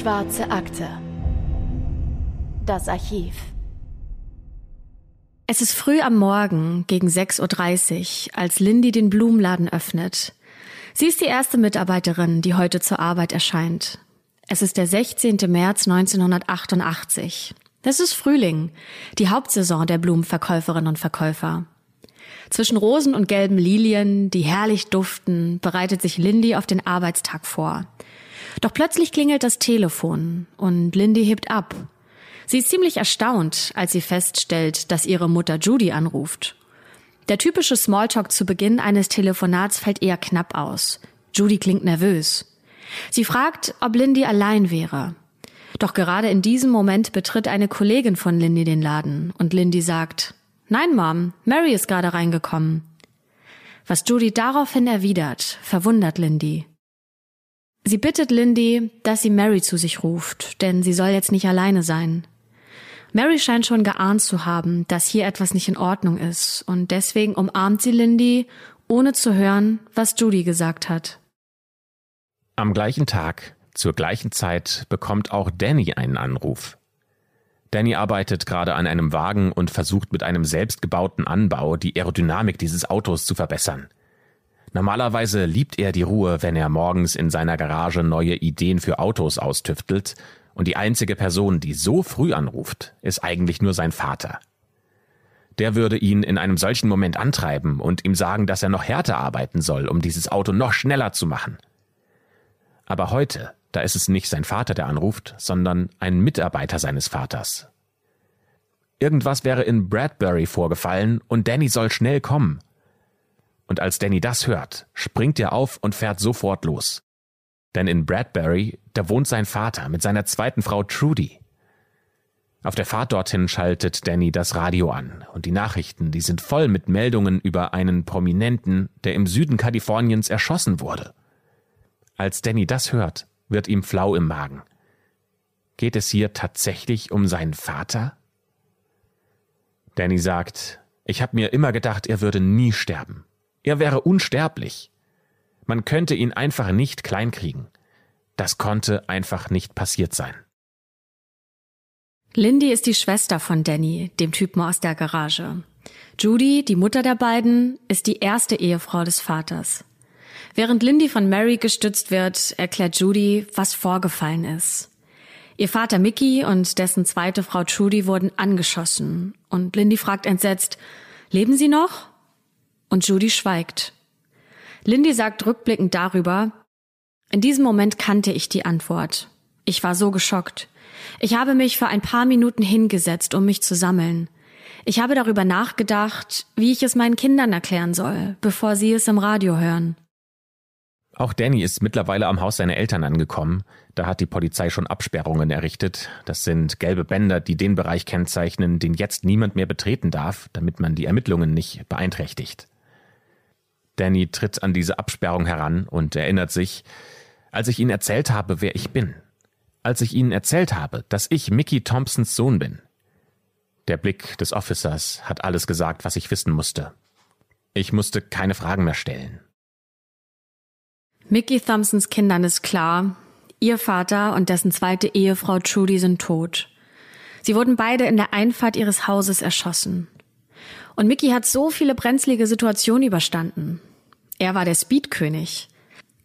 Schwarze Akte. Das Archiv. Es ist früh am Morgen gegen 6.30 Uhr, als Lindy den Blumenladen öffnet. Sie ist die erste Mitarbeiterin, die heute zur Arbeit erscheint. Es ist der 16. März 1988. Das ist Frühling, die Hauptsaison der Blumenverkäuferinnen und Verkäufer. Zwischen Rosen und gelben Lilien, die herrlich duften, bereitet sich Lindy auf den Arbeitstag vor. Doch plötzlich klingelt das Telefon und Lindy hebt ab. Sie ist ziemlich erstaunt, als sie feststellt, dass ihre Mutter Judy anruft. Der typische Smalltalk zu Beginn eines Telefonats fällt eher knapp aus. Judy klingt nervös. Sie fragt, ob Lindy allein wäre. Doch gerade in diesem Moment betritt eine Kollegin von Lindy den Laden und Lindy sagt, Nein, Mom, Mary ist gerade reingekommen. Was Judy daraufhin erwidert, verwundert Lindy. Sie bittet Lindy, dass sie Mary zu sich ruft, denn sie soll jetzt nicht alleine sein. Mary scheint schon geahnt zu haben, dass hier etwas nicht in Ordnung ist, und deswegen umarmt sie Lindy, ohne zu hören, was Judy gesagt hat. Am gleichen Tag, zur gleichen Zeit, bekommt auch Danny einen Anruf. Danny arbeitet gerade an einem Wagen und versucht mit einem selbstgebauten Anbau die Aerodynamik dieses Autos zu verbessern. Normalerweise liebt er die Ruhe, wenn er morgens in seiner Garage neue Ideen für Autos austüftelt, und die einzige Person, die so früh anruft, ist eigentlich nur sein Vater. Der würde ihn in einem solchen Moment antreiben und ihm sagen, dass er noch härter arbeiten soll, um dieses Auto noch schneller zu machen. Aber heute, da ist es nicht sein Vater, der anruft, sondern ein Mitarbeiter seines Vaters. Irgendwas wäre in Bradbury vorgefallen und Danny soll schnell kommen. Und als Danny das hört, springt er auf und fährt sofort los. Denn in Bradbury, da wohnt sein Vater mit seiner zweiten Frau Trudy. Auf der Fahrt dorthin schaltet Danny das Radio an und die Nachrichten, die sind voll mit Meldungen über einen Prominenten, der im Süden Kaliforniens erschossen wurde. Als Danny das hört, wird ihm flau im Magen. Geht es hier tatsächlich um seinen Vater? Danny sagt, ich habe mir immer gedacht, er würde nie sterben. Er wäre unsterblich. Man könnte ihn einfach nicht kleinkriegen. Das konnte einfach nicht passiert sein. Lindy ist die Schwester von Danny, dem Typen aus der Garage. Judy, die Mutter der beiden, ist die erste Ehefrau des Vaters. Während Lindy von Mary gestützt wird, erklärt Judy, was vorgefallen ist. Ihr Vater Mickey und dessen zweite Frau Judy wurden angeschossen und Lindy fragt entsetzt, leben sie noch? Und Judy schweigt. Lindy sagt rückblickend darüber, in diesem Moment kannte ich die Antwort. Ich war so geschockt. Ich habe mich für ein paar Minuten hingesetzt, um mich zu sammeln. Ich habe darüber nachgedacht, wie ich es meinen Kindern erklären soll, bevor sie es im Radio hören. Auch Danny ist mittlerweile am Haus seiner Eltern angekommen. Da hat die Polizei schon Absperrungen errichtet. Das sind gelbe Bänder, die den Bereich kennzeichnen, den jetzt niemand mehr betreten darf, damit man die Ermittlungen nicht beeinträchtigt. Danny tritt an diese Absperrung heran und erinnert sich, als ich ihnen erzählt habe, wer ich bin. Als ich ihnen erzählt habe, dass ich Mickey Thompsons Sohn bin. Der Blick des Officers hat alles gesagt, was ich wissen musste. Ich musste keine Fragen mehr stellen. Mickey Thompsons Kindern ist klar, ihr Vater und dessen zweite Ehefrau Trudy sind tot. Sie wurden beide in der Einfahrt ihres Hauses erschossen. Und Mickey hat so viele brenzlige Situationen überstanden. Er war der Speedkönig.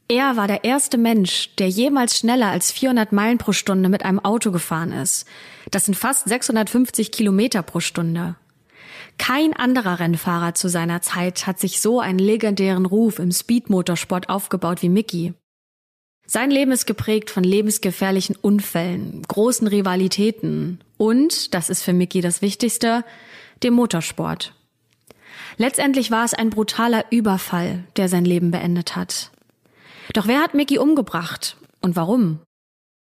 Er war der erste Mensch, der jemals schneller als 400 Meilen pro Stunde mit einem Auto gefahren ist. Das sind fast 650 Kilometer pro Stunde. Kein anderer Rennfahrer zu seiner Zeit hat sich so einen legendären Ruf im Speedmotorsport aufgebaut wie Mickey. Sein Leben ist geprägt von lebensgefährlichen Unfällen, großen Rivalitäten und, das ist für Mickey das Wichtigste, dem Motorsport. Letztendlich war es ein brutaler Überfall, der sein Leben beendet hat. Doch wer hat Mickey umgebracht und warum?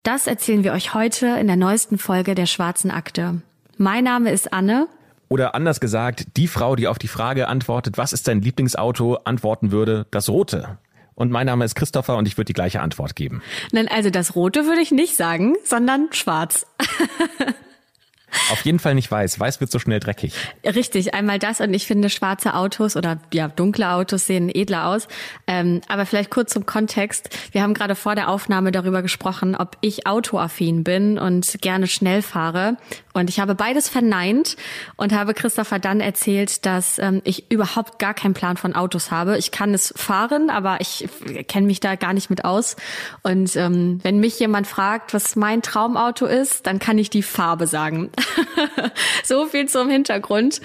Das erzählen wir euch heute in der neuesten Folge der Schwarzen Akte. Mein Name ist Anne oder anders gesagt, die Frau, die auf die Frage antwortet, was ist dein Lieblingsauto, antworten würde, das rote. Und mein Name ist Christopher und ich würde die gleiche Antwort geben. Nein, also das rote würde ich nicht sagen, sondern schwarz. Auf jeden Fall nicht weiß. Weiß wird so schnell dreckig. Richtig, einmal das und ich finde schwarze Autos oder ja dunkle Autos sehen edler aus. Ähm, aber vielleicht kurz zum Kontext. Wir haben gerade vor der Aufnahme darüber gesprochen, ob ich autoaffin bin und gerne schnell fahre. Und ich habe beides verneint und habe Christopher dann erzählt, dass ähm, ich überhaupt gar keinen Plan von Autos habe. Ich kann es fahren, aber ich kenne mich da gar nicht mit aus. Und ähm, wenn mich jemand fragt, was mein Traumauto ist, dann kann ich die Farbe sagen. so viel zum Hintergrund.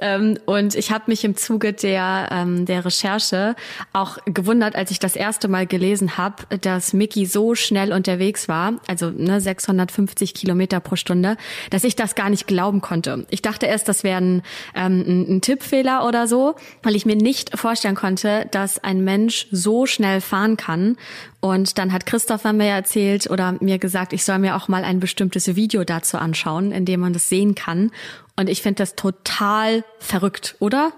Ähm, und ich habe mich im Zuge der, ähm, der Recherche auch gewundert, als ich das erste Mal gelesen habe, dass Mickey so schnell unterwegs war, also ne, 650 Kilometer pro Stunde, dass ich das gar nicht glauben konnte. Ich dachte erst, das wäre ein, ähm, ein, ein Tippfehler oder so, weil ich mir nicht vorstellen konnte, dass ein Mensch so schnell fahren kann. Und dann hat Christopher mir erzählt oder mir gesagt, ich soll mir auch mal ein bestimmtes Video dazu anschauen, in dem man das sehen kann. Und ich finde das total verrückt, oder?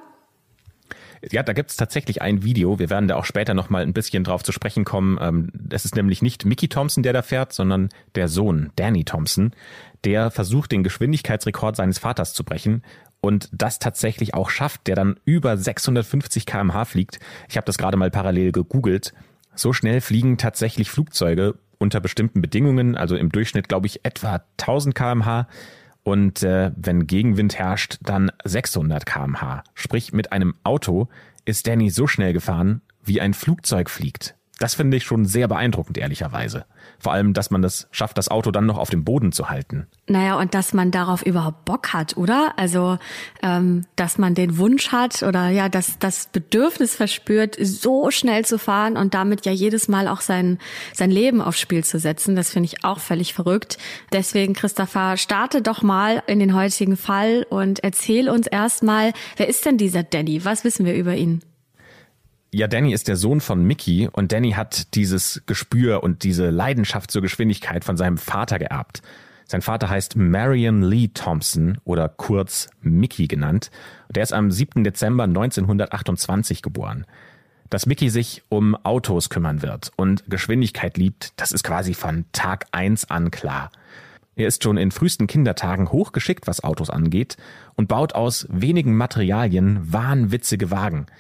Ja, da gibt's tatsächlich ein Video. Wir werden da auch später noch mal ein bisschen drauf zu sprechen kommen. Ähm, es ist nämlich nicht Mickey Thompson, der da fährt, sondern der Sohn, Danny Thompson. Der versucht, den Geschwindigkeitsrekord seines Vaters zu brechen und das tatsächlich auch schafft, der dann über 650 kmh fliegt. Ich habe das gerade mal parallel gegoogelt. So schnell fliegen tatsächlich Flugzeuge unter bestimmten Bedingungen, also im Durchschnitt glaube ich etwa 1000 kmh und äh, wenn Gegenwind herrscht, dann 600 kmh. Sprich, mit einem Auto ist Danny so schnell gefahren, wie ein Flugzeug fliegt. Das finde ich schon sehr beeindruckend, ehrlicherweise. Vor allem, dass man das schafft, das Auto dann noch auf dem Boden zu halten. Naja, und dass man darauf überhaupt Bock hat, oder? Also, ähm, dass man den Wunsch hat oder ja, dass das Bedürfnis verspürt, so schnell zu fahren und damit ja jedes Mal auch sein, sein Leben aufs Spiel zu setzen. Das finde ich auch völlig verrückt. Deswegen, Christopher, starte doch mal in den heutigen Fall und erzähl uns erstmal, wer ist denn dieser Danny? Was wissen wir über ihn? Ja, Danny ist der Sohn von Mickey und Danny hat dieses Gespür und diese Leidenschaft zur Geschwindigkeit von seinem Vater geerbt. Sein Vater heißt Marion Lee Thompson oder kurz Mickey genannt. Und er ist am 7. Dezember 1928 geboren. Dass Mickey sich um Autos kümmern wird und Geschwindigkeit liebt, das ist quasi von Tag eins an klar. Er ist schon in frühesten Kindertagen hochgeschickt, was Autos angeht, und baut aus wenigen Materialien wahnwitzige Wagen –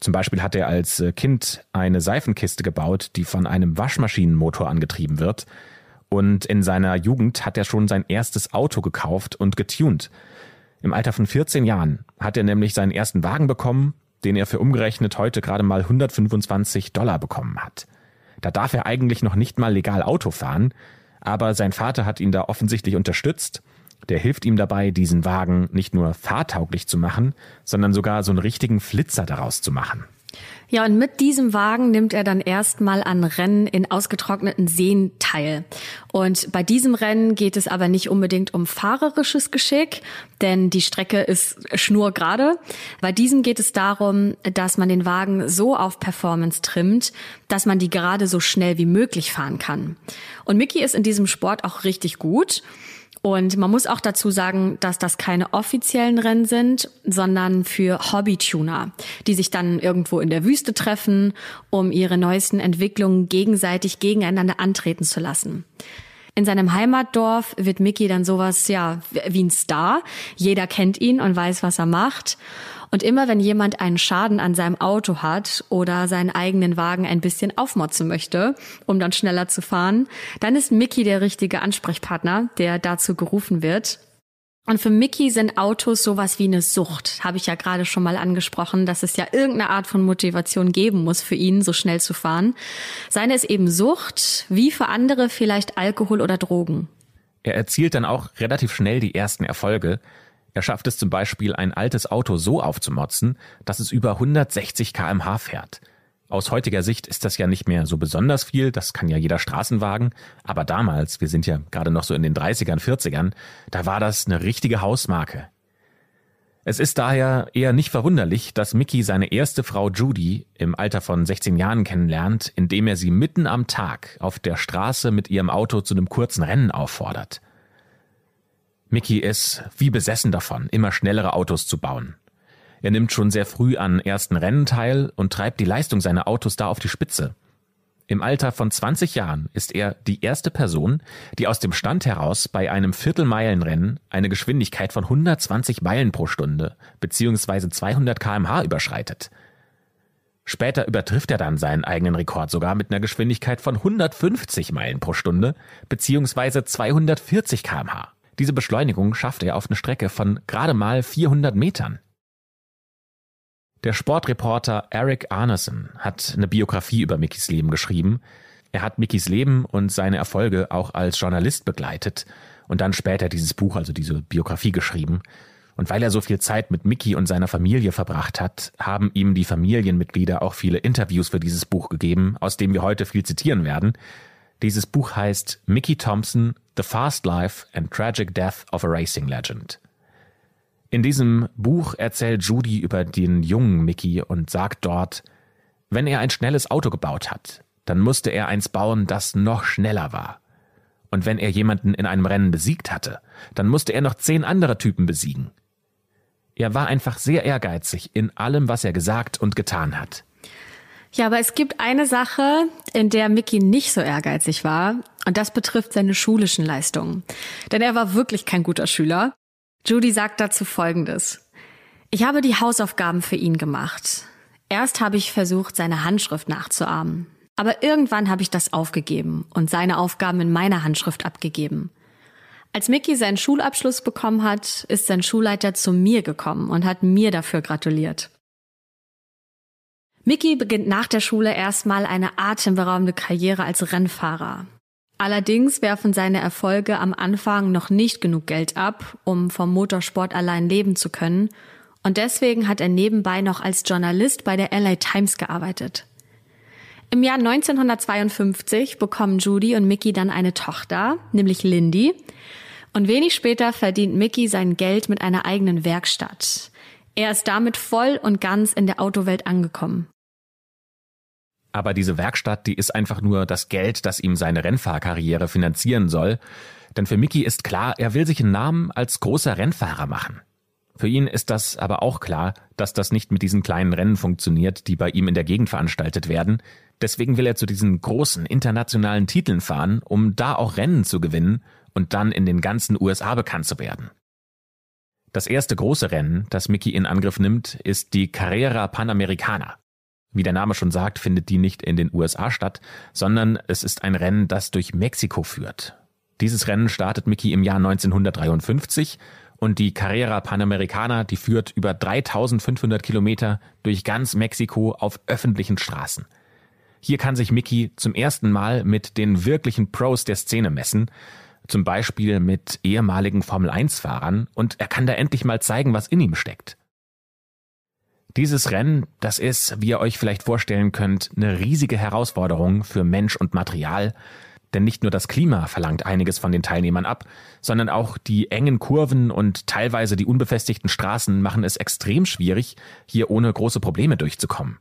zum Beispiel hat er als äh, Kind eine Seifenkiste gebaut, die von einem Waschmaschinenmotor angetrieben wird. Und in seiner Jugend hat er schon sein erstes Auto gekauft und getuned. Im Alter von 14 Jahren hat er nämlich seinen ersten Wagen bekommen, den er für umgerechnet heute gerade mal 125 Dollar bekommen hat. Da darf er eigentlich noch nicht mal legal Auto fahren, aber sein Vater hat ihn da offensichtlich unterstützt der hilft ihm dabei, diesen Wagen nicht nur fahrtauglich zu machen, sondern sogar so einen richtigen Flitzer daraus zu machen. Ja, und mit diesem Wagen nimmt er dann erstmal an Rennen in ausgetrockneten Seen teil. Und bei diesem Rennen geht es aber nicht unbedingt um fahrerisches Geschick, denn die Strecke ist schnurgerade. Bei diesem geht es darum, dass man den Wagen so auf Performance trimmt, dass man die gerade so schnell wie möglich fahren kann. Und Mickey ist in diesem Sport auch richtig gut. Und man muss auch dazu sagen, dass das keine offiziellen Rennen sind, sondern für Hobbytuner, die sich dann irgendwo in der Wüste treffen, um ihre neuesten Entwicklungen gegenseitig gegeneinander antreten zu lassen. In seinem Heimatdorf wird Mickey dann sowas, ja, wie ein Star. Jeder kennt ihn und weiß, was er macht. Und immer wenn jemand einen Schaden an seinem Auto hat oder seinen eigenen Wagen ein bisschen aufmotzen möchte, um dann schneller zu fahren, dann ist Mickey der richtige Ansprechpartner, der dazu gerufen wird. Und für Mickey sind Autos sowas wie eine Sucht. Habe ich ja gerade schon mal angesprochen, dass es ja irgendeine Art von Motivation geben muss für ihn, so schnell zu fahren. Seine ist eben Sucht, wie für andere vielleicht Alkohol oder Drogen. Er erzielt dann auch relativ schnell die ersten Erfolge. Er schafft es zum Beispiel, ein altes Auto so aufzumotzen, dass es über 160 kmh fährt. Aus heutiger Sicht ist das ja nicht mehr so besonders viel, das kann ja jeder Straßenwagen, aber damals, wir sind ja gerade noch so in den 30ern, 40ern, da war das eine richtige Hausmarke. Es ist daher eher nicht verwunderlich, dass Mickey seine erste Frau Judy im Alter von 16 Jahren kennenlernt, indem er sie mitten am Tag auf der Straße mit ihrem Auto zu einem kurzen Rennen auffordert. Mickey ist wie besessen davon, immer schnellere Autos zu bauen. Er nimmt schon sehr früh an ersten Rennen teil und treibt die Leistung seiner Autos da auf die Spitze. Im Alter von 20 Jahren ist er die erste Person, die aus dem Stand heraus bei einem Viertelmeilenrennen eine Geschwindigkeit von 120 Meilen pro Stunde bzw. 200 kmh überschreitet. Später übertrifft er dann seinen eigenen Rekord sogar mit einer Geschwindigkeit von 150 Meilen pro Stunde bzw. 240 kmh. Diese Beschleunigung schafft er auf eine Strecke von gerade mal 400 Metern. Der Sportreporter Eric Arneson hat eine Biografie über Mickys Leben geschrieben. Er hat Mickys Leben und seine Erfolge auch als Journalist begleitet und dann später dieses Buch, also diese Biografie geschrieben. Und weil er so viel Zeit mit Mickey und seiner Familie verbracht hat, haben ihm die Familienmitglieder auch viele Interviews für dieses Buch gegeben, aus dem wir heute viel zitieren werden. Dieses Buch heißt Mickey Thompson, The Fast Life and Tragic Death of a Racing Legend. In diesem Buch erzählt Judy über den jungen Mickey und sagt dort, wenn er ein schnelles Auto gebaut hat, dann musste er eins bauen, das noch schneller war. Und wenn er jemanden in einem Rennen besiegt hatte, dann musste er noch zehn andere Typen besiegen. Er war einfach sehr ehrgeizig in allem, was er gesagt und getan hat. Ja, aber es gibt eine Sache, in der Mickey nicht so ehrgeizig war, und das betrifft seine schulischen Leistungen. Denn er war wirklich kein guter Schüler. Judy sagt dazu Folgendes. Ich habe die Hausaufgaben für ihn gemacht. Erst habe ich versucht, seine Handschrift nachzuahmen. Aber irgendwann habe ich das aufgegeben und seine Aufgaben in meiner Handschrift abgegeben. Als Mickey seinen Schulabschluss bekommen hat, ist sein Schulleiter zu mir gekommen und hat mir dafür gratuliert. Mickey beginnt nach der Schule erstmal eine atemberaubende Karriere als Rennfahrer. Allerdings werfen seine Erfolge am Anfang noch nicht genug Geld ab, um vom Motorsport allein leben zu können, und deswegen hat er nebenbei noch als Journalist bei der LA Times gearbeitet. Im Jahr 1952 bekommen Judy und Mickey dann eine Tochter, nämlich Lindy, und wenig später verdient Mickey sein Geld mit einer eigenen Werkstatt. Er ist damit voll und ganz in der Autowelt angekommen. Aber diese Werkstatt, die ist einfach nur das Geld, das ihm seine Rennfahrkarriere finanzieren soll. Denn für Mickey ist klar, er will sich einen Namen als großer Rennfahrer machen. Für ihn ist das aber auch klar, dass das nicht mit diesen kleinen Rennen funktioniert, die bei ihm in der Gegend veranstaltet werden. Deswegen will er zu diesen großen internationalen Titeln fahren, um da auch Rennen zu gewinnen und dann in den ganzen USA bekannt zu werden. Das erste große Rennen, das Mickey in Angriff nimmt, ist die Carrera Panamericana. Wie der Name schon sagt, findet die nicht in den USA statt, sondern es ist ein Rennen, das durch Mexiko führt. Dieses Rennen startet Mickey im Jahr 1953 und die Carrera Panamericana, die führt über 3500 Kilometer durch ganz Mexiko auf öffentlichen Straßen. Hier kann sich Mickey zum ersten Mal mit den wirklichen Pros der Szene messen, zum Beispiel mit ehemaligen Formel-1-Fahrern, und er kann da endlich mal zeigen, was in ihm steckt. Dieses Rennen, das ist, wie ihr euch vielleicht vorstellen könnt, eine riesige Herausforderung für Mensch und Material, denn nicht nur das Klima verlangt einiges von den Teilnehmern ab, sondern auch die engen Kurven und teilweise die unbefestigten Straßen machen es extrem schwierig, hier ohne große Probleme durchzukommen.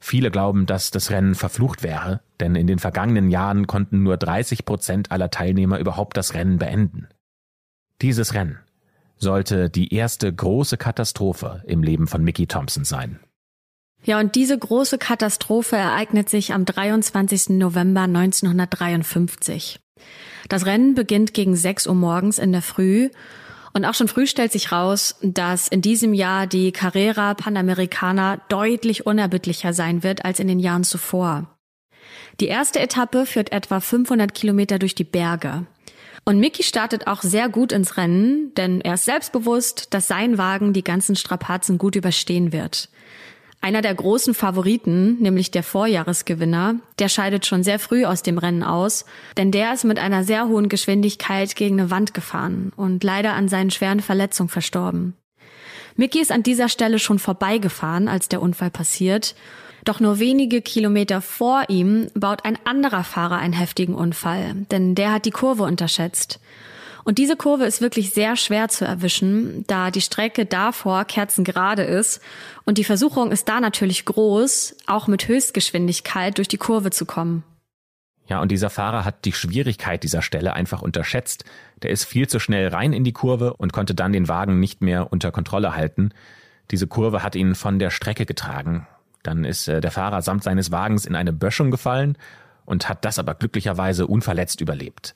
Viele glauben, dass das Rennen verflucht wäre, denn in den vergangenen Jahren konnten nur 30 Prozent aller Teilnehmer überhaupt das Rennen beenden. Dieses Rennen sollte die erste große Katastrophe im Leben von Mickey Thompson sein. Ja, und diese große Katastrophe ereignet sich am 23. November 1953. Das Rennen beginnt gegen 6 Uhr morgens in der Früh und auch schon früh stellt sich raus, dass in diesem Jahr die Carrera Panamericana deutlich unerbittlicher sein wird als in den Jahren zuvor. Die erste Etappe führt etwa 500 Kilometer durch die Berge. Und Mickey startet auch sehr gut ins Rennen, denn er ist selbstbewusst, dass sein Wagen die ganzen Strapazen gut überstehen wird. Einer der großen Favoriten, nämlich der Vorjahresgewinner, der scheidet schon sehr früh aus dem Rennen aus, denn der ist mit einer sehr hohen Geschwindigkeit gegen eine Wand gefahren und leider an seinen schweren Verletzungen verstorben. Mickey ist an dieser Stelle schon vorbeigefahren, als der Unfall passiert doch nur wenige Kilometer vor ihm baut ein anderer Fahrer einen heftigen Unfall, denn der hat die Kurve unterschätzt. Und diese Kurve ist wirklich sehr schwer zu erwischen, da die Strecke davor kerzengerade ist und die Versuchung ist da natürlich groß, auch mit Höchstgeschwindigkeit durch die Kurve zu kommen. Ja, und dieser Fahrer hat die Schwierigkeit dieser Stelle einfach unterschätzt. Der ist viel zu schnell rein in die Kurve und konnte dann den Wagen nicht mehr unter Kontrolle halten. Diese Kurve hat ihn von der Strecke getragen. Dann ist äh, der Fahrer samt seines Wagens in eine Böschung gefallen und hat das aber glücklicherweise unverletzt überlebt.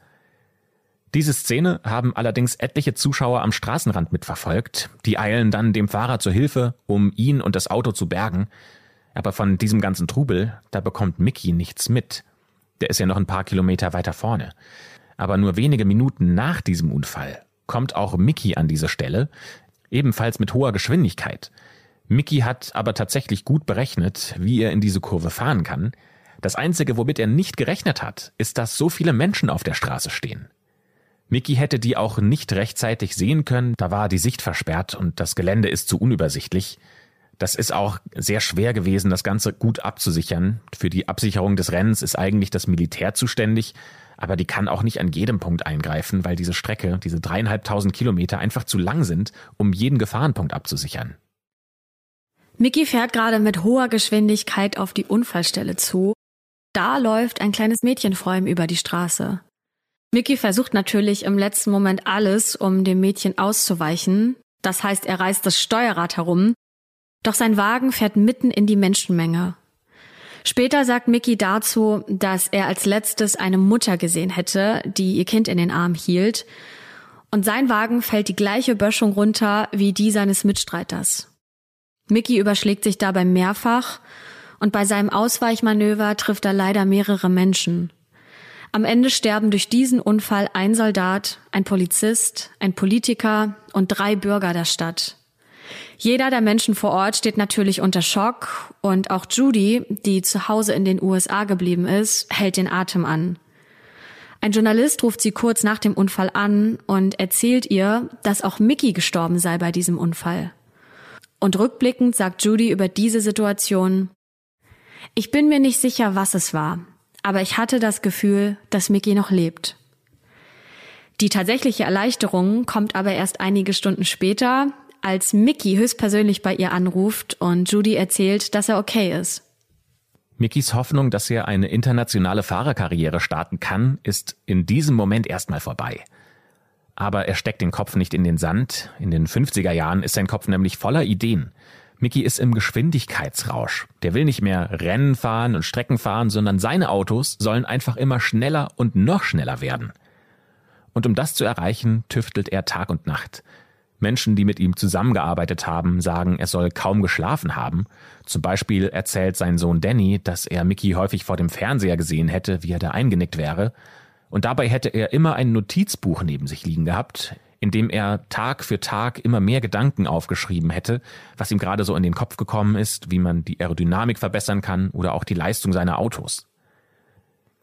Diese Szene haben allerdings etliche Zuschauer am Straßenrand mitverfolgt. Die eilen dann dem Fahrer zur Hilfe, um ihn und das Auto zu bergen. Aber von diesem ganzen Trubel, da bekommt Mickey nichts mit. Der ist ja noch ein paar Kilometer weiter vorne. Aber nur wenige Minuten nach diesem Unfall kommt auch Mickey an diese Stelle, ebenfalls mit hoher Geschwindigkeit. Mickey hat aber tatsächlich gut berechnet, wie er in diese Kurve fahren kann. Das Einzige, womit er nicht gerechnet hat, ist, dass so viele Menschen auf der Straße stehen. Mickey hätte die auch nicht rechtzeitig sehen können, da war die Sicht versperrt und das Gelände ist zu unübersichtlich. Das ist auch sehr schwer gewesen, das Ganze gut abzusichern. Für die Absicherung des Rennens ist eigentlich das Militär zuständig, aber die kann auch nicht an jedem Punkt eingreifen, weil diese Strecke, diese dreieinhalbtausend Kilometer einfach zu lang sind, um jeden Gefahrenpunkt abzusichern. Mickey fährt gerade mit hoher Geschwindigkeit auf die Unfallstelle zu. Da läuft ein kleines Mädchen vor ihm über die Straße. Mickey versucht natürlich im letzten Moment alles, um dem Mädchen auszuweichen. Das heißt, er reißt das Steuerrad herum. Doch sein Wagen fährt mitten in die Menschenmenge. Später sagt Mickey dazu, dass er als letztes eine Mutter gesehen hätte, die ihr Kind in den Arm hielt. Und sein Wagen fällt die gleiche Böschung runter wie die seines Mitstreiters. Mickey überschlägt sich dabei mehrfach und bei seinem Ausweichmanöver trifft er leider mehrere Menschen. Am Ende sterben durch diesen Unfall ein Soldat, ein Polizist, ein Politiker und drei Bürger der Stadt. Jeder der Menschen vor Ort steht natürlich unter Schock und auch Judy, die zu Hause in den USA geblieben ist, hält den Atem an. Ein Journalist ruft sie kurz nach dem Unfall an und erzählt ihr, dass auch Mickey gestorben sei bei diesem Unfall. Und rückblickend sagt Judy über diese Situation, ich bin mir nicht sicher, was es war aber ich hatte das Gefühl, dass Mickey noch lebt. Die tatsächliche Erleichterung kommt aber erst einige Stunden später, als Mickey höchstpersönlich bei ihr anruft und Judy erzählt, dass er okay ist. Mickys Hoffnung, dass er eine internationale Fahrerkarriere starten kann, ist in diesem Moment erstmal vorbei. Aber er steckt den Kopf nicht in den Sand. In den 50er Jahren ist sein Kopf nämlich voller Ideen. Mickey ist im Geschwindigkeitsrausch. Der will nicht mehr Rennen fahren und Strecken fahren, sondern seine Autos sollen einfach immer schneller und noch schneller werden. Und um das zu erreichen, tüftelt er Tag und Nacht. Menschen, die mit ihm zusammengearbeitet haben, sagen, er soll kaum geschlafen haben. Zum Beispiel erzählt sein Sohn Danny, dass er Mickey häufig vor dem Fernseher gesehen hätte, wie er da eingenickt wäre. Und dabei hätte er immer ein Notizbuch neben sich liegen gehabt, in dem er Tag für Tag immer mehr Gedanken aufgeschrieben hätte, was ihm gerade so in den Kopf gekommen ist, wie man die Aerodynamik verbessern kann oder auch die Leistung seiner Autos.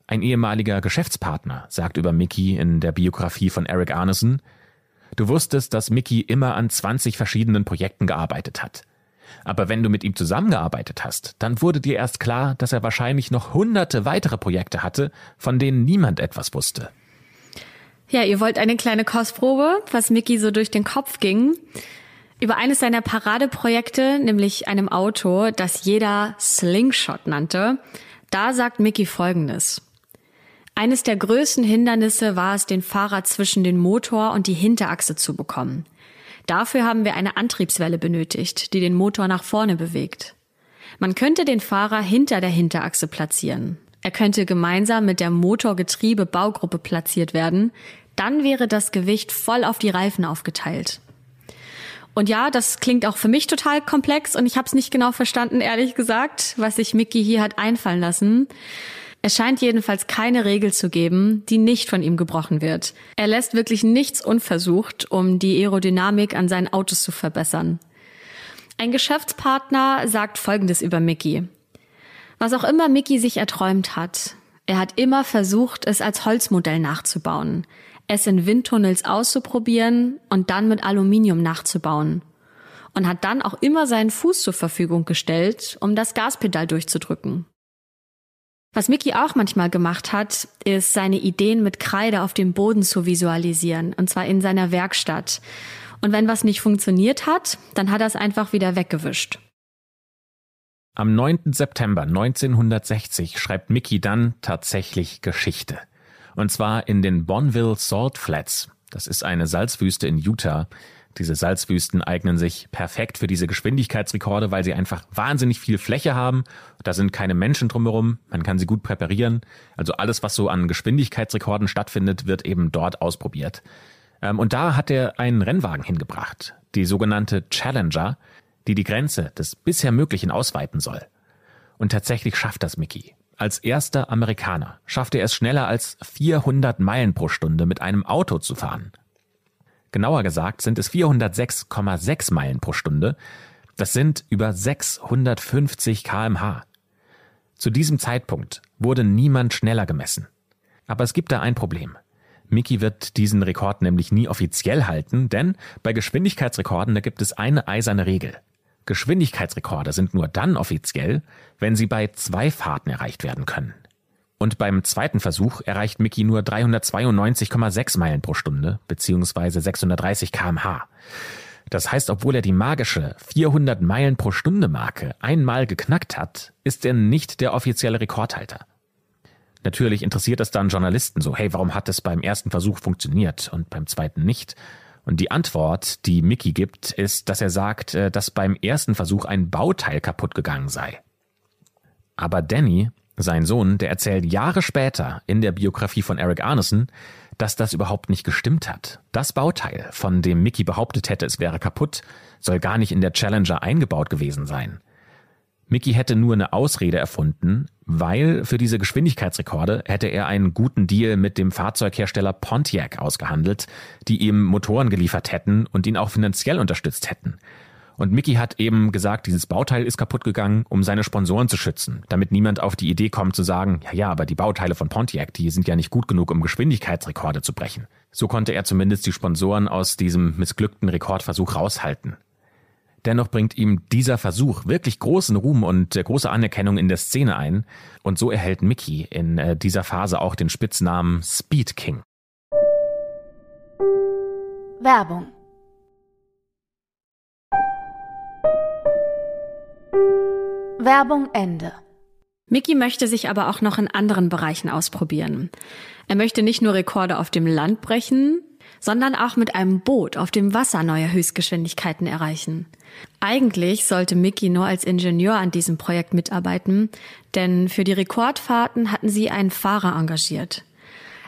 Ein ehemaliger Geschäftspartner sagt über Mickey in der Biografie von Eric Arneson, Du wusstest, dass Mickey immer an 20 verschiedenen Projekten gearbeitet hat. Aber wenn du mit ihm zusammengearbeitet hast, dann wurde dir erst klar, dass er wahrscheinlich noch hunderte weitere Projekte hatte, von denen niemand etwas wusste. Ja, ihr wollt eine kleine Kostprobe, was Mickey so durch den Kopf ging. Über eines seiner Paradeprojekte, nämlich einem Auto, das jeder Slingshot nannte, da sagt Mickey Folgendes. Eines der größten Hindernisse war es, den Fahrer zwischen den Motor und die Hinterachse zu bekommen. Dafür haben wir eine Antriebswelle benötigt, die den Motor nach vorne bewegt. Man könnte den Fahrer hinter der Hinterachse platzieren. Er könnte gemeinsam mit der Motorgetriebe-Baugruppe platziert werden, dann wäre das Gewicht voll auf die Reifen aufgeteilt. Und ja, das klingt auch für mich total komplex und ich habe es nicht genau verstanden, ehrlich gesagt, was sich Mickey hier hat einfallen lassen. Es scheint jedenfalls keine Regel zu geben, die nicht von ihm gebrochen wird. Er lässt wirklich nichts unversucht, um die Aerodynamik an seinen Autos zu verbessern. Ein Geschäftspartner sagt Folgendes über Mickey. Was auch immer Mickey sich erträumt hat, er hat immer versucht, es als Holzmodell nachzubauen es in Windtunnels auszuprobieren und dann mit Aluminium nachzubauen. Und hat dann auch immer seinen Fuß zur Verfügung gestellt, um das Gaspedal durchzudrücken. Was Mickey auch manchmal gemacht hat, ist seine Ideen mit Kreide auf dem Boden zu visualisieren, und zwar in seiner Werkstatt. Und wenn was nicht funktioniert hat, dann hat er es einfach wieder weggewischt. Am 9. September 1960 schreibt Mickey dann tatsächlich Geschichte. Und zwar in den Bonneville Salt Flats. Das ist eine Salzwüste in Utah. Diese Salzwüsten eignen sich perfekt für diese Geschwindigkeitsrekorde, weil sie einfach wahnsinnig viel Fläche haben. Da sind keine Menschen drumherum. Man kann sie gut präparieren. Also alles, was so an Geschwindigkeitsrekorden stattfindet, wird eben dort ausprobiert. Ähm, und da hat er einen Rennwagen hingebracht, die sogenannte Challenger, die die Grenze des bisher Möglichen ausweiten soll. Und tatsächlich schafft das Mickey. Als erster Amerikaner schaffte er es schneller als 400 Meilen pro Stunde mit einem Auto zu fahren. Genauer gesagt sind es 406,6 Meilen pro Stunde. Das sind über 650 kmh. Zu diesem Zeitpunkt wurde niemand schneller gemessen. Aber es gibt da ein Problem. Mickey wird diesen Rekord nämlich nie offiziell halten, denn bei Geschwindigkeitsrekorden gibt es eine eiserne Regel. Geschwindigkeitsrekorde sind nur dann offiziell, wenn sie bei zwei Fahrten erreicht werden können. Und beim zweiten Versuch erreicht Mickey nur 392,6 Meilen pro Stunde bzw. 630 kmh. Das heißt, obwohl er die magische 400 Meilen pro Stunde Marke einmal geknackt hat, ist er nicht der offizielle Rekordhalter. Natürlich interessiert es dann Journalisten so, hey, warum hat es beim ersten Versuch funktioniert und beim zweiten nicht? Und die Antwort, die Mickey gibt, ist, dass er sagt, äh, dass beim ersten Versuch ein Bauteil kaputt gegangen sei. Aber Danny sein Sohn, der erzählt Jahre später in der Biografie von Eric Arneson, dass das überhaupt nicht gestimmt hat. Das Bauteil, von dem Mickey behauptet hätte, es wäre kaputt, soll gar nicht in der Challenger eingebaut gewesen sein. Mickey hätte nur eine Ausrede erfunden, weil für diese Geschwindigkeitsrekorde hätte er einen guten Deal mit dem Fahrzeughersteller Pontiac ausgehandelt, die ihm Motoren geliefert hätten und ihn auch finanziell unterstützt hätten. Und Mickey hat eben gesagt, dieses Bauteil ist kaputt gegangen, um seine Sponsoren zu schützen, damit niemand auf die Idee kommt zu sagen, ja, ja, aber die Bauteile von Pontiac, die sind ja nicht gut genug, um Geschwindigkeitsrekorde zu brechen. So konnte er zumindest die Sponsoren aus diesem missglückten Rekordversuch raushalten. Dennoch bringt ihm dieser Versuch wirklich großen Ruhm und äh, große Anerkennung in der Szene ein. Und so erhält Mickey in äh, dieser Phase auch den Spitznamen Speed King. Werbung Werbung Ende. Mickey möchte sich aber auch noch in anderen Bereichen ausprobieren. Er möchte nicht nur Rekorde auf dem Land brechen, sondern auch mit einem Boot auf dem Wasser neue Höchstgeschwindigkeiten erreichen. Eigentlich sollte Mickey nur als Ingenieur an diesem Projekt mitarbeiten, denn für die Rekordfahrten hatten sie einen Fahrer engagiert.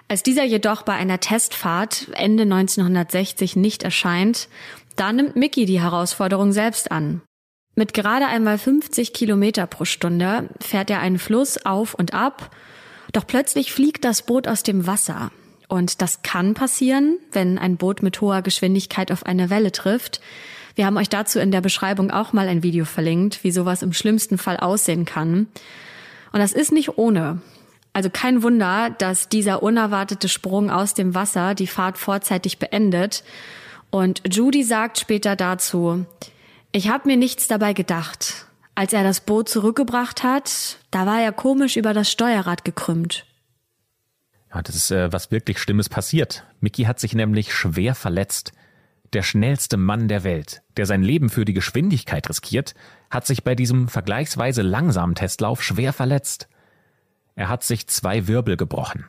Als dieser jedoch bei einer Testfahrt Ende 1960 nicht erscheint, da nimmt Mickey die Herausforderung selbst an. Mit gerade einmal 50 Kilometer pro Stunde fährt er einen Fluss auf und ab, doch plötzlich fliegt das Boot aus dem Wasser. Und das kann passieren, wenn ein Boot mit hoher Geschwindigkeit auf eine Welle trifft. Wir haben euch dazu in der Beschreibung auch mal ein Video verlinkt, wie sowas im schlimmsten Fall aussehen kann. Und das ist nicht ohne. Also kein Wunder, dass dieser unerwartete Sprung aus dem Wasser die Fahrt vorzeitig beendet. Und Judy sagt später dazu, ich habe mir nichts dabei gedacht. Als er das Boot zurückgebracht hat, da war er komisch über das Steuerrad gekrümmt. Ja, das ist äh, was wirklich Schlimmes passiert. Mickey hat sich nämlich schwer verletzt. Der schnellste Mann der Welt, der sein Leben für die Geschwindigkeit riskiert, hat sich bei diesem vergleichsweise langsamen Testlauf schwer verletzt. Er hat sich zwei Wirbel gebrochen.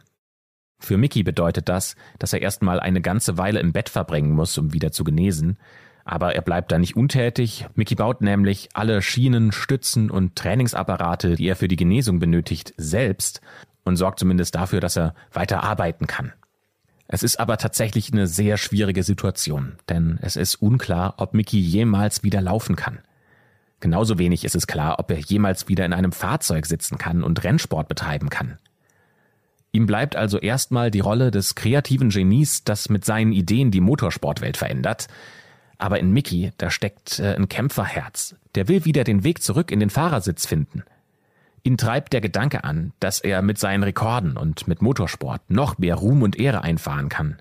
Für Mickey bedeutet das, dass er erstmal eine ganze Weile im Bett verbringen muss, um wieder zu genesen. Aber er bleibt da nicht untätig. Mickey baut nämlich alle Schienen, Stützen und Trainingsapparate, die er für die Genesung benötigt, selbst und sorgt zumindest dafür, dass er weiter arbeiten kann. Es ist aber tatsächlich eine sehr schwierige Situation, denn es ist unklar, ob Mickey jemals wieder laufen kann. Genauso wenig ist es klar, ob er jemals wieder in einem Fahrzeug sitzen kann und Rennsport betreiben kann. Ihm bleibt also erstmal die Rolle des kreativen Genies, das mit seinen Ideen die Motorsportwelt verändert, aber in Mickey, da steckt äh, ein Kämpferherz. Der will wieder den Weg zurück in den Fahrersitz finden. Ihn treibt der Gedanke an, dass er mit seinen Rekorden und mit Motorsport noch mehr Ruhm und Ehre einfahren kann.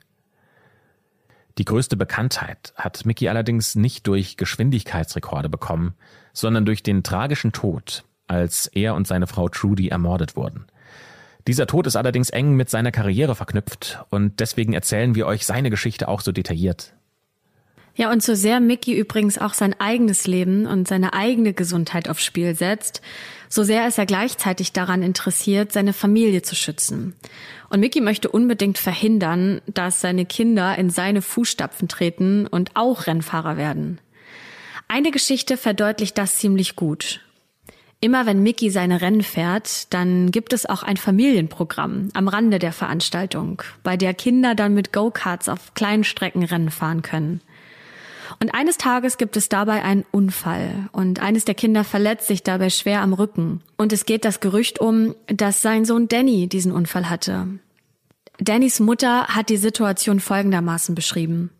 Die größte Bekanntheit hat Mickey allerdings nicht durch Geschwindigkeitsrekorde bekommen, sondern durch den tragischen Tod, als er und seine Frau Trudy ermordet wurden. Dieser Tod ist allerdings eng mit seiner Karriere verknüpft und deswegen erzählen wir euch seine Geschichte auch so detailliert. Ja, und so sehr Mickey übrigens auch sein eigenes Leben und seine eigene Gesundheit aufs Spiel setzt, so sehr ist er gleichzeitig daran interessiert, seine Familie zu schützen. Und Mickey möchte unbedingt verhindern, dass seine Kinder in seine Fußstapfen treten und auch Rennfahrer werden. Eine Geschichte verdeutlicht das ziemlich gut. Immer wenn Mickey seine Rennen fährt, dann gibt es auch ein Familienprogramm am Rande der Veranstaltung, bei der Kinder dann mit Go-Karts auf kleinen Strecken Rennen fahren können. Und eines Tages gibt es dabei einen Unfall und eines der Kinder verletzt sich dabei schwer am Rücken. Und es geht das Gerücht um, dass sein Sohn Danny diesen Unfall hatte. Dannys Mutter hat die Situation folgendermaßen beschrieben.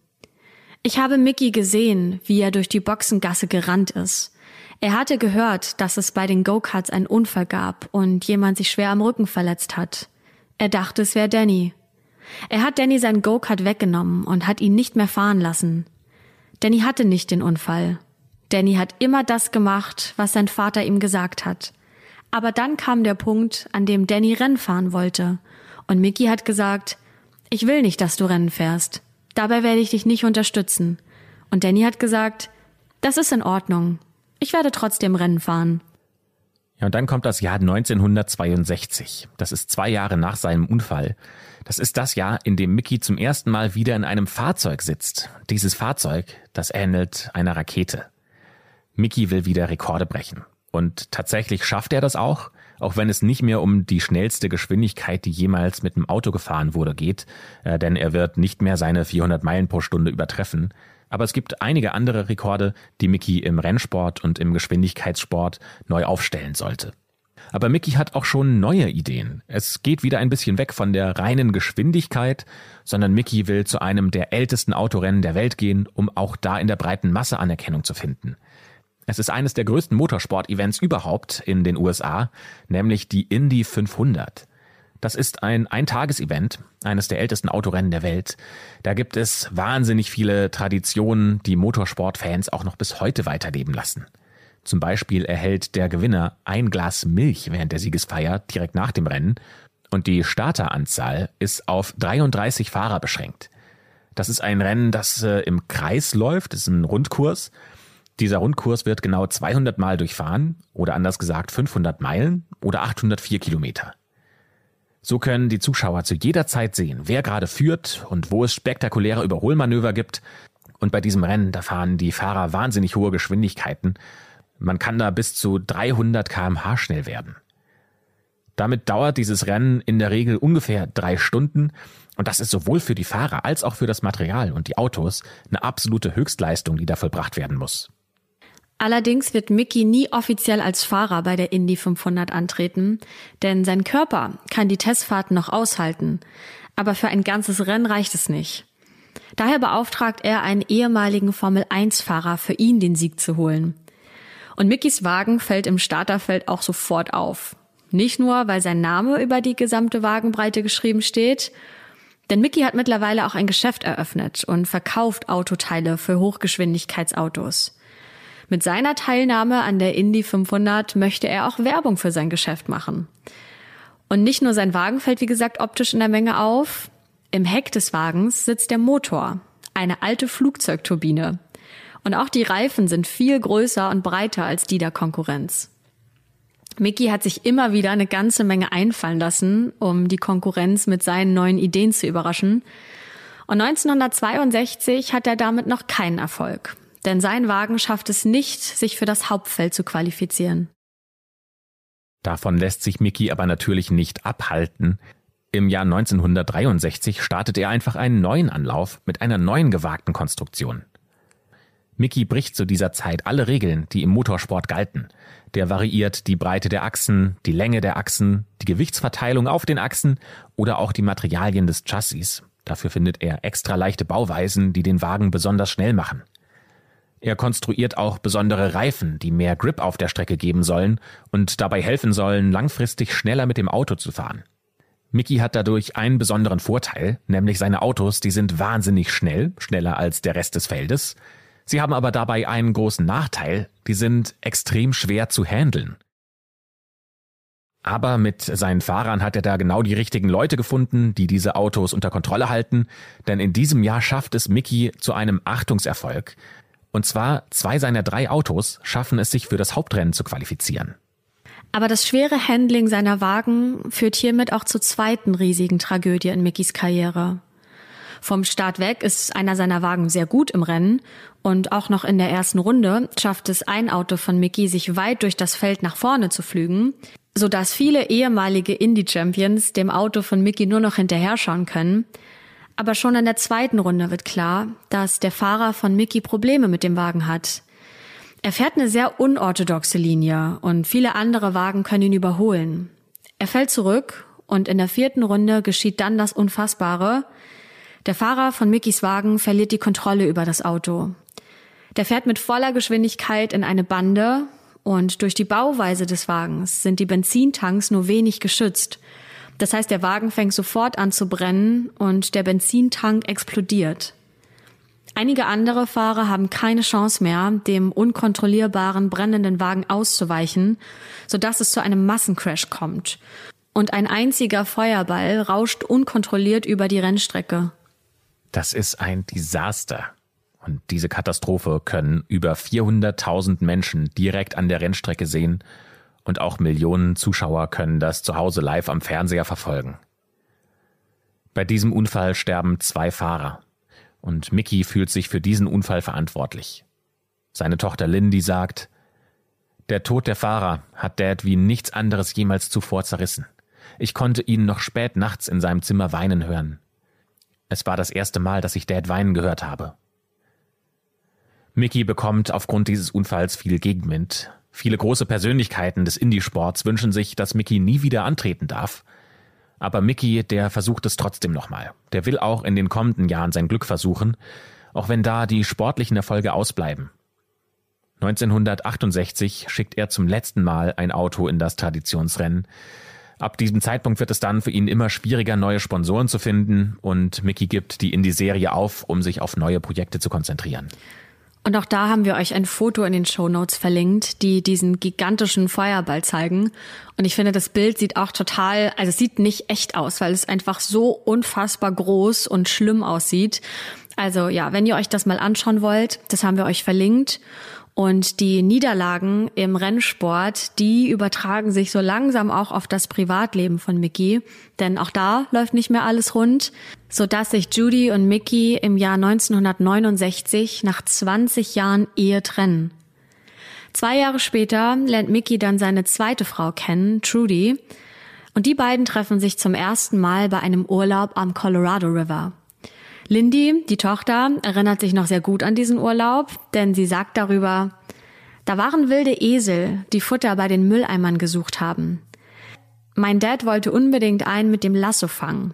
Ich habe Mickey gesehen, wie er durch die Boxengasse gerannt ist. Er hatte gehört, dass es bei den Go-Karts einen Unfall gab und jemand sich schwer am Rücken verletzt hat. Er dachte, es wäre Danny. Er hat Danny seinen Go-Kart weggenommen und hat ihn nicht mehr fahren lassen. Danny hatte nicht den Unfall. Danny hat immer das gemacht, was sein Vater ihm gesagt hat. Aber dann kam der Punkt, an dem Danny Rennen fahren wollte. Und Mickey hat gesagt, ich will nicht, dass du Rennen fährst. Dabei werde ich dich nicht unterstützen. Und Danny hat gesagt, das ist in Ordnung. Ich werde trotzdem Rennen fahren. Ja, und dann kommt das Jahr 1962. Das ist zwei Jahre nach seinem Unfall. Das ist das Jahr, in dem Mickey zum ersten Mal wieder in einem Fahrzeug sitzt. Dieses Fahrzeug, das ähnelt einer Rakete. Mickey will wieder Rekorde brechen. Und tatsächlich schafft er das auch, auch wenn es nicht mehr um die schnellste Geschwindigkeit, die jemals mit dem Auto gefahren wurde, geht, äh, denn er wird nicht mehr seine 400 Meilen pro Stunde übertreffen. Aber es gibt einige andere Rekorde, die Mickey im Rennsport und im Geschwindigkeitssport neu aufstellen sollte. Aber Mickey hat auch schon neue Ideen. Es geht wieder ein bisschen weg von der reinen Geschwindigkeit, sondern Mickey will zu einem der ältesten Autorennen der Welt gehen, um auch da in der breiten Masse Anerkennung zu finden. Es ist eines der größten Motorsport-Events überhaupt in den USA, nämlich die Indy 500. Das ist ein Eintagesevent, eines der ältesten Autorennen der Welt. Da gibt es wahnsinnig viele Traditionen, die Motorsportfans auch noch bis heute weiterleben lassen. Zum Beispiel erhält der Gewinner ein Glas Milch während der Siegesfeier direkt nach dem Rennen und die Starteranzahl ist auf 33 Fahrer beschränkt. Das ist ein Rennen, das äh, im Kreis läuft, das ist ein Rundkurs. Dieser Rundkurs wird genau 200 Mal durchfahren oder anders gesagt 500 Meilen oder 804 Kilometer. So können die Zuschauer zu jeder Zeit sehen, wer gerade führt und wo es spektakuläre Überholmanöver gibt. Und bei diesem Rennen, da fahren die Fahrer wahnsinnig hohe Geschwindigkeiten man kann da bis zu 300 kmh schnell werden. Damit dauert dieses Rennen in der Regel ungefähr drei Stunden und das ist sowohl für die Fahrer als auch für das Material und die Autos eine absolute Höchstleistung, die da vollbracht werden muss. Allerdings wird Mickey nie offiziell als Fahrer bei der Indy 500 antreten, denn sein Körper kann die Testfahrten noch aushalten, aber für ein ganzes Rennen reicht es nicht. Daher beauftragt er einen ehemaligen Formel-1-Fahrer für ihn den Sieg zu holen. Und Mickys Wagen fällt im Starterfeld auch sofort auf. Nicht nur, weil sein Name über die gesamte Wagenbreite geschrieben steht, denn Mickey hat mittlerweile auch ein Geschäft eröffnet und verkauft Autoteile für Hochgeschwindigkeitsautos. Mit seiner Teilnahme an der Indy 500 möchte er auch Werbung für sein Geschäft machen. Und nicht nur sein Wagen fällt, wie gesagt, optisch in der Menge auf. Im Heck des Wagens sitzt der Motor, eine alte Flugzeugturbine. Und auch die Reifen sind viel größer und breiter als die der Konkurrenz. Mickey hat sich immer wieder eine ganze Menge einfallen lassen, um die Konkurrenz mit seinen neuen Ideen zu überraschen. Und 1962 hat er damit noch keinen Erfolg, denn sein Wagen schafft es nicht, sich für das Hauptfeld zu qualifizieren. Davon lässt sich Mickey aber natürlich nicht abhalten. Im Jahr 1963 startet er einfach einen neuen Anlauf mit einer neuen gewagten Konstruktion. Mickey bricht zu dieser Zeit alle Regeln, die im Motorsport galten. Der variiert die Breite der Achsen, die Länge der Achsen, die Gewichtsverteilung auf den Achsen oder auch die Materialien des Chassis. Dafür findet er extra leichte Bauweisen, die den Wagen besonders schnell machen. Er konstruiert auch besondere Reifen, die mehr Grip auf der Strecke geben sollen und dabei helfen sollen, langfristig schneller mit dem Auto zu fahren. Mickey hat dadurch einen besonderen Vorteil, nämlich seine Autos, die sind wahnsinnig schnell, schneller als der Rest des Feldes. Sie haben aber dabei einen großen Nachteil, die sind extrem schwer zu handeln. Aber mit seinen Fahrern hat er da genau die richtigen Leute gefunden, die diese Autos unter Kontrolle halten, denn in diesem Jahr schafft es Mickey zu einem Achtungserfolg. Und zwar zwei seiner drei Autos schaffen es sich für das Hauptrennen zu qualifizieren. Aber das schwere Handling seiner Wagen führt hiermit auch zur zweiten riesigen Tragödie in Mickys Karriere. Vom Start weg ist einer seiner Wagen sehr gut im Rennen und auch noch in der ersten Runde schafft es ein Auto von Mickey, sich weit durch das Feld nach vorne zu flügen, sodass viele ehemalige Indie-Champions dem Auto von Mickey nur noch hinterher schauen können. Aber schon in der zweiten Runde wird klar, dass der Fahrer von Mickey Probleme mit dem Wagen hat. Er fährt eine sehr unorthodoxe Linie und viele andere Wagen können ihn überholen. Er fällt zurück und in der vierten Runde geschieht dann das Unfassbare. Der Fahrer von Mickys Wagen verliert die Kontrolle über das Auto. Der fährt mit voller Geschwindigkeit in eine Bande und durch die Bauweise des Wagens sind die Benzintanks nur wenig geschützt. Das heißt, der Wagen fängt sofort an zu brennen und der Benzintank explodiert. Einige andere Fahrer haben keine Chance mehr, dem unkontrollierbaren brennenden Wagen auszuweichen, sodass es zu einem Massencrash kommt. Und ein einziger Feuerball rauscht unkontrolliert über die Rennstrecke. Das ist ein Desaster. Und diese Katastrophe können über 400.000 Menschen direkt an der Rennstrecke sehen und auch Millionen Zuschauer können das zu Hause live am Fernseher verfolgen. Bei diesem Unfall sterben zwei Fahrer und Mickey fühlt sich für diesen Unfall verantwortlich. Seine Tochter Lindy sagt, der Tod der Fahrer hat Dad wie nichts anderes jemals zuvor zerrissen. Ich konnte ihn noch spät nachts in seinem Zimmer weinen hören. Es war das erste Mal, dass ich Dad weinen gehört habe. Mickey bekommt aufgrund dieses Unfalls viel Gegenwind. Viele große Persönlichkeiten des Indie-Sports wünschen sich, dass Mickey nie wieder antreten darf. Aber Mickey, der versucht es trotzdem nochmal. Der will auch in den kommenden Jahren sein Glück versuchen, auch wenn da die sportlichen Erfolge ausbleiben. 1968 schickt er zum letzten Mal ein Auto in das Traditionsrennen. Ab diesem Zeitpunkt wird es dann für ihn immer schwieriger, neue Sponsoren zu finden und Mickey gibt die Indie-Serie auf, um sich auf neue Projekte zu konzentrieren. Und auch da haben wir euch ein Foto in den Show Notes verlinkt, die diesen gigantischen Feuerball zeigen. Und ich finde, das Bild sieht auch total, also es sieht nicht echt aus, weil es einfach so unfassbar groß und schlimm aussieht. Also ja, wenn ihr euch das mal anschauen wollt, das haben wir euch verlinkt. Und die Niederlagen im Rennsport, die übertragen sich so langsam auch auf das Privatleben von Mickey. Denn auch da läuft nicht mehr alles rund, sodass sich Judy und Mickey im Jahr 1969 nach 20 Jahren Ehe trennen. Zwei Jahre später lernt Mickey dann seine zweite Frau kennen, Trudy. Und die beiden treffen sich zum ersten Mal bei einem Urlaub am Colorado River. Lindy, die Tochter, erinnert sich noch sehr gut an diesen Urlaub, denn sie sagt darüber, da waren wilde Esel, die Futter bei den Mülleimern gesucht haben. Mein Dad wollte unbedingt einen mit dem Lasso fangen.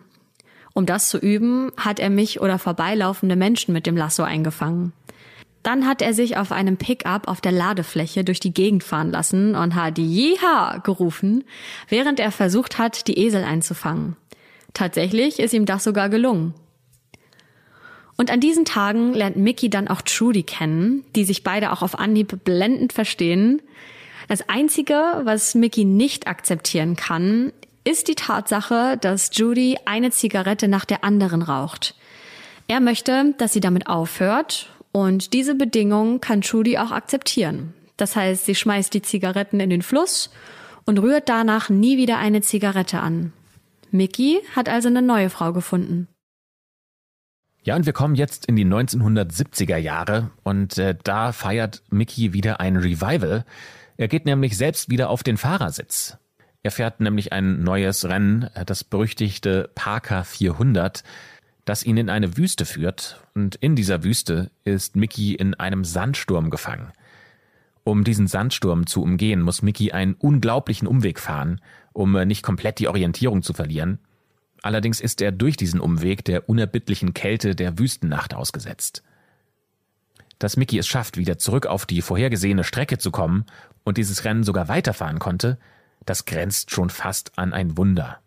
Um das zu üben, hat er mich oder vorbeilaufende Menschen mit dem Lasso eingefangen. Dann hat er sich auf einem Pickup auf der Ladefläche durch die Gegend fahren lassen und hat Jeha gerufen, während er versucht hat, die Esel einzufangen. Tatsächlich ist ihm das sogar gelungen. Und an diesen Tagen lernt Mickey dann auch Trudy kennen, die sich beide auch auf Anhieb blendend verstehen. Das Einzige, was Mickey nicht akzeptieren kann, ist die Tatsache, dass Judy eine Zigarette nach der anderen raucht. Er möchte, dass sie damit aufhört und diese Bedingung kann Trudy auch akzeptieren. Das heißt, sie schmeißt die Zigaretten in den Fluss und rührt danach nie wieder eine Zigarette an. Mickey hat also eine neue Frau gefunden. Ja, und wir kommen jetzt in die 1970er Jahre und äh, da feiert Mickey wieder ein Revival. Er geht nämlich selbst wieder auf den Fahrersitz. Er fährt nämlich ein neues Rennen, äh, das berüchtigte Parker 400, das ihn in eine Wüste führt. Und in dieser Wüste ist Mickey in einem Sandsturm gefangen. Um diesen Sandsturm zu umgehen, muss Mickey einen unglaublichen Umweg fahren, um äh, nicht komplett die Orientierung zu verlieren. Allerdings ist er durch diesen Umweg der unerbittlichen Kälte der Wüstennacht ausgesetzt. Dass Mickey es schafft, wieder zurück auf die vorhergesehene Strecke zu kommen und dieses Rennen sogar weiterfahren konnte, das grenzt schon fast an ein Wunder.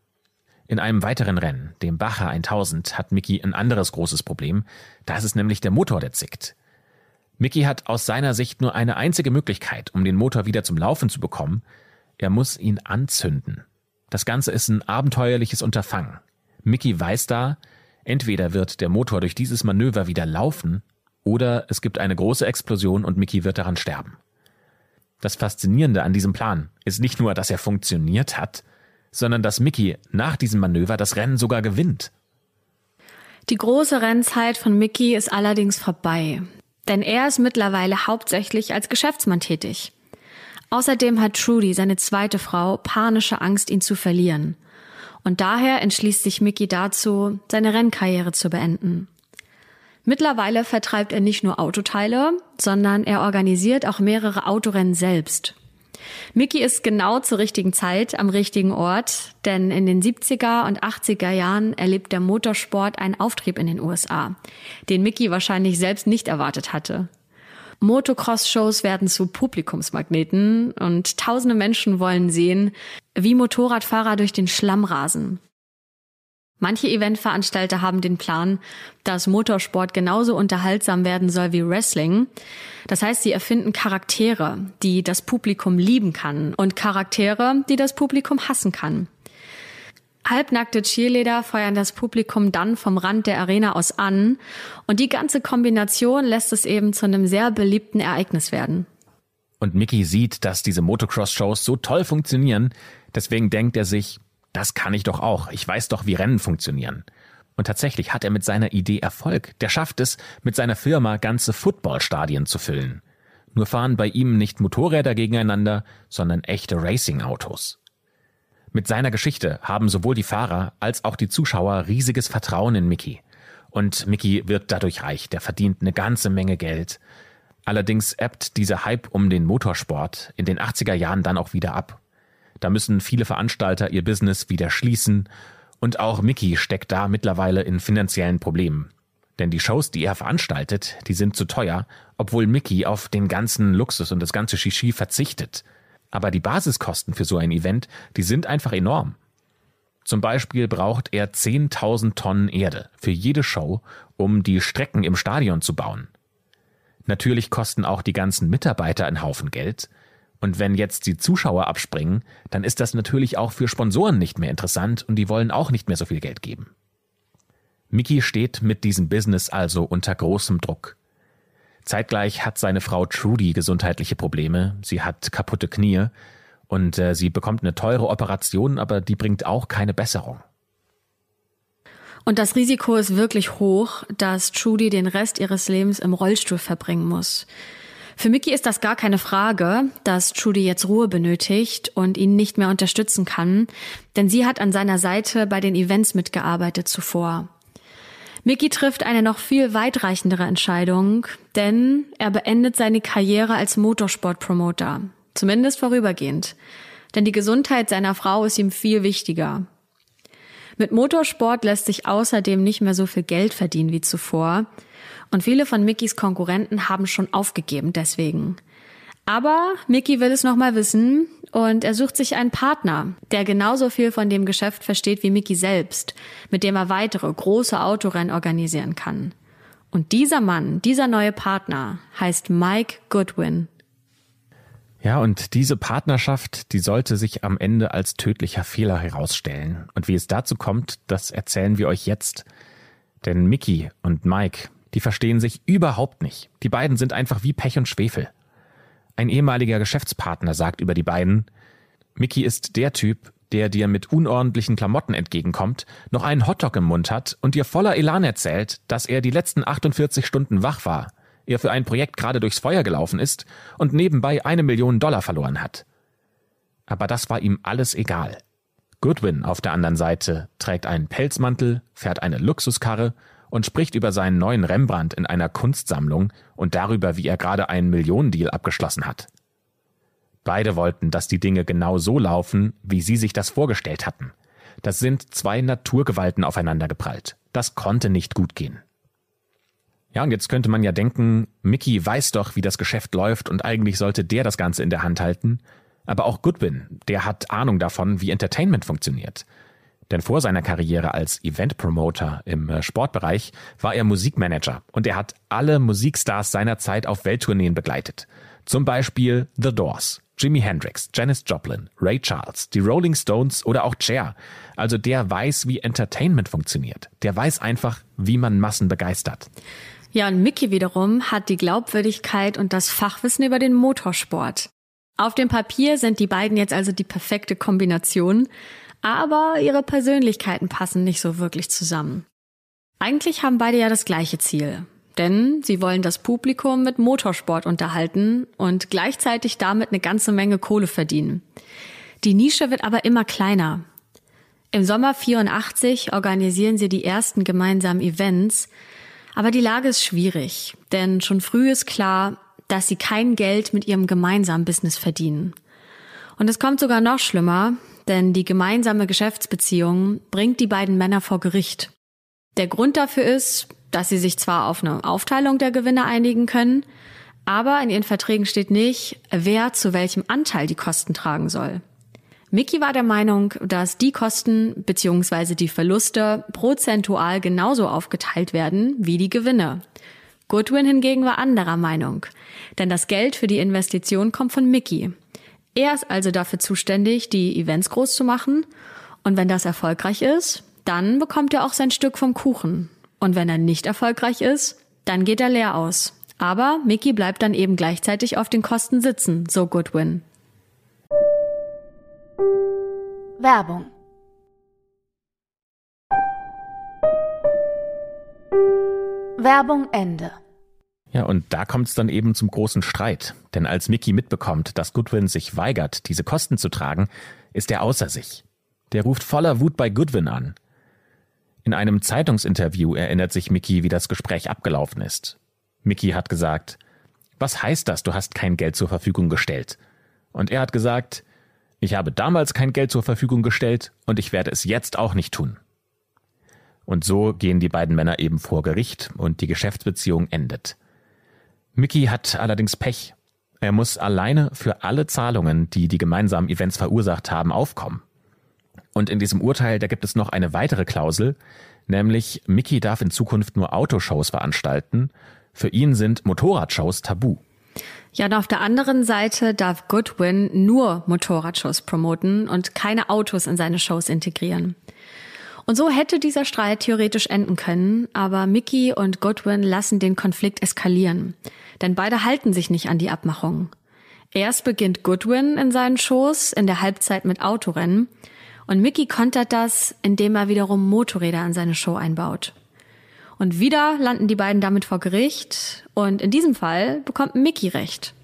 In einem weiteren Rennen, dem Bacher 1000, hat Mickey ein anderes großes Problem. Da ist es nämlich der Motor, der zickt. Mickey hat aus seiner Sicht nur eine einzige Möglichkeit, um den Motor wieder zum Laufen zu bekommen. Er muss ihn anzünden. Das Ganze ist ein abenteuerliches Unterfangen. Mickey weiß da, entweder wird der Motor durch dieses Manöver wieder laufen oder es gibt eine große Explosion und Mickey wird daran sterben. Das Faszinierende an diesem Plan ist nicht nur, dass er funktioniert hat, sondern dass Mickey nach diesem Manöver das Rennen sogar gewinnt. Die große Rennzeit von Mickey ist allerdings vorbei, denn er ist mittlerweile hauptsächlich als Geschäftsmann tätig. Außerdem hat Trudy, seine zweite Frau, panische Angst, ihn zu verlieren. Und daher entschließt sich Mickey dazu, seine Rennkarriere zu beenden. Mittlerweile vertreibt er nicht nur Autoteile, sondern er organisiert auch mehrere Autorennen selbst. Mickey ist genau zur richtigen Zeit am richtigen Ort, denn in den 70er und 80er Jahren erlebt der Motorsport einen Auftrieb in den USA, den Mickey wahrscheinlich selbst nicht erwartet hatte. Motocross-Shows werden zu Publikumsmagneten und tausende Menschen wollen sehen, wie Motorradfahrer durch den Schlamm rasen. Manche Eventveranstalter haben den Plan, dass Motorsport genauso unterhaltsam werden soll wie Wrestling. Das heißt, sie erfinden Charaktere, die das Publikum lieben kann und Charaktere, die das Publikum hassen kann. Halbnackte Cheerleader feuern das Publikum dann vom Rand der Arena aus an und die ganze Kombination lässt es eben zu einem sehr beliebten Ereignis werden. Und Mickey sieht, dass diese Motocross-Shows so toll funktionieren, deswegen denkt er sich, das kann ich doch auch. Ich weiß doch, wie Rennen funktionieren. Und tatsächlich hat er mit seiner Idee Erfolg. Der schafft es, mit seiner Firma ganze Footballstadien zu füllen. Nur fahren bei ihm nicht Motorräder gegeneinander, sondern echte Racing-Autos. Mit seiner Geschichte haben sowohl die Fahrer als auch die Zuschauer riesiges Vertrauen in Mickey. Und Mickey wird dadurch reich, der verdient eine ganze Menge Geld. Allerdings ebbt dieser Hype um den Motorsport in den 80er Jahren dann auch wieder ab. Da müssen viele Veranstalter ihr Business wieder schließen und auch Mickey steckt da mittlerweile in finanziellen Problemen. Denn die Shows, die er veranstaltet, die sind zu teuer, obwohl Mickey auf den ganzen Luxus und das ganze Shishi verzichtet. Aber die Basiskosten für so ein Event, die sind einfach enorm. Zum Beispiel braucht er 10.000 Tonnen Erde für jede Show, um die Strecken im Stadion zu bauen. Natürlich kosten auch die ganzen Mitarbeiter einen Haufen Geld, und wenn jetzt die Zuschauer abspringen, dann ist das natürlich auch für Sponsoren nicht mehr interessant und die wollen auch nicht mehr so viel Geld geben. Mickey steht mit diesem Business also unter großem Druck. Zeitgleich hat seine Frau Trudy gesundheitliche Probleme, sie hat kaputte Knie und äh, sie bekommt eine teure Operation, aber die bringt auch keine Besserung. Und das Risiko ist wirklich hoch, dass Trudy den Rest ihres Lebens im Rollstuhl verbringen muss. Für Mickey ist das gar keine Frage, dass Trudy jetzt Ruhe benötigt und ihn nicht mehr unterstützen kann, denn sie hat an seiner Seite bei den Events mitgearbeitet zuvor. Mickey trifft eine noch viel weitreichendere Entscheidung, denn er beendet seine Karriere als Motorsportpromoter, zumindest vorübergehend. Denn die Gesundheit seiner Frau ist ihm viel wichtiger. Mit Motorsport lässt sich außerdem nicht mehr so viel Geld verdienen wie zuvor. Und viele von Mickys Konkurrenten haben schon aufgegeben deswegen. Aber Mickey will es nochmal wissen und er sucht sich einen Partner, der genauso viel von dem Geschäft versteht wie Mickey selbst, mit dem er weitere große Autorennen organisieren kann. Und dieser Mann, dieser neue Partner heißt Mike Goodwin. Ja, und diese Partnerschaft, die sollte sich am Ende als tödlicher Fehler herausstellen. Und wie es dazu kommt, das erzählen wir euch jetzt. Denn Mickey und Mike, die verstehen sich überhaupt nicht. Die beiden sind einfach wie Pech und Schwefel. Ein ehemaliger Geschäftspartner sagt über die beiden, Mickey ist der Typ, der dir mit unordentlichen Klamotten entgegenkommt, noch einen Hotdog im Mund hat und dir voller Elan erzählt, dass er die letzten 48 Stunden wach war, er für ein Projekt gerade durchs Feuer gelaufen ist und nebenbei eine Million Dollar verloren hat. Aber das war ihm alles egal. Goodwin auf der anderen Seite trägt einen Pelzmantel, fährt eine Luxuskarre und spricht über seinen neuen Rembrandt in einer Kunstsammlung und darüber, wie er gerade einen Millionendeal abgeschlossen hat. Beide wollten, dass die Dinge genau so laufen, wie sie sich das vorgestellt hatten. Das sind zwei Naturgewalten aufeinandergeprallt. Das konnte nicht gut gehen. Ja, und jetzt könnte man ja denken, Mickey weiß doch, wie das Geschäft läuft und eigentlich sollte der das Ganze in der Hand halten. Aber auch Goodwin, der hat Ahnung davon, wie Entertainment funktioniert. Denn vor seiner Karriere als Event-Promoter im äh, Sportbereich war er Musikmanager und er hat alle Musikstars seiner Zeit auf Welttourneen begleitet. Zum Beispiel The Doors. Jimi Hendrix, Janis Joplin, Ray Charles, die Rolling Stones oder auch Cher. Also der weiß, wie Entertainment funktioniert. Der weiß einfach, wie man Massen begeistert. Ja, und Mickey wiederum hat die Glaubwürdigkeit und das Fachwissen über den Motorsport. Auf dem Papier sind die beiden jetzt also die perfekte Kombination, aber ihre Persönlichkeiten passen nicht so wirklich zusammen. Eigentlich haben beide ja das gleiche Ziel, denn sie wollen das Publikum mit Motorsport unterhalten und gleichzeitig damit eine ganze Menge Kohle verdienen. Die Nische wird aber immer kleiner. Im Sommer 84 organisieren sie die ersten gemeinsamen Events, aber die Lage ist schwierig, denn schon früh ist klar, dass sie kein Geld mit ihrem gemeinsamen Business verdienen. Und es kommt sogar noch schlimmer, denn die gemeinsame Geschäftsbeziehung bringt die beiden Männer vor Gericht. Der Grund dafür ist, dass sie sich zwar auf eine Aufteilung der Gewinne einigen können, aber in ihren Verträgen steht nicht, wer zu welchem Anteil die Kosten tragen soll. Mickey war der Meinung, dass die Kosten bzw. die Verluste prozentual genauso aufgeteilt werden wie die Gewinne. Goodwin hingegen war anderer Meinung, denn das Geld für die Investition kommt von Mickey. Er ist also dafür zuständig, die Events groß zu machen und wenn das erfolgreich ist, dann bekommt er auch sein Stück vom Kuchen. Und wenn er nicht erfolgreich ist, dann geht er leer aus. Aber Mickey bleibt dann eben gleichzeitig auf den Kosten sitzen, so Goodwin. Werbung Werbung Ende. Ja, und da kommt es dann eben zum großen Streit. Denn als Mickey mitbekommt, dass Goodwin sich weigert, diese Kosten zu tragen, ist er außer sich. Der ruft voller Wut bei Goodwin an. In einem Zeitungsinterview erinnert sich Mickey, wie das Gespräch abgelaufen ist. Mickey hat gesagt, was heißt das, du hast kein Geld zur Verfügung gestellt? Und er hat gesagt, ich habe damals kein Geld zur Verfügung gestellt und ich werde es jetzt auch nicht tun. Und so gehen die beiden Männer eben vor Gericht und die Geschäftsbeziehung endet. Mickey hat allerdings Pech. Er muss alleine für alle Zahlungen, die die gemeinsamen Events verursacht haben, aufkommen. Und in diesem Urteil, da gibt es noch eine weitere Klausel, nämlich Mickey darf in Zukunft nur Autoshows veranstalten. Für ihn sind Motorradshows tabu. Ja, und auf der anderen Seite darf Goodwin nur Motorradshows promoten und keine Autos in seine Shows integrieren. Und so hätte dieser Streit theoretisch enden können, aber Mickey und Goodwin lassen den Konflikt eskalieren. Denn beide halten sich nicht an die Abmachung. Erst beginnt Goodwin in seinen Shows in der Halbzeit mit Autorennen und Mickey kontert das, indem er wiederum Motorräder in seine Show einbaut. Und wieder landen die beiden damit vor Gericht und in diesem Fall bekommt Mickey recht.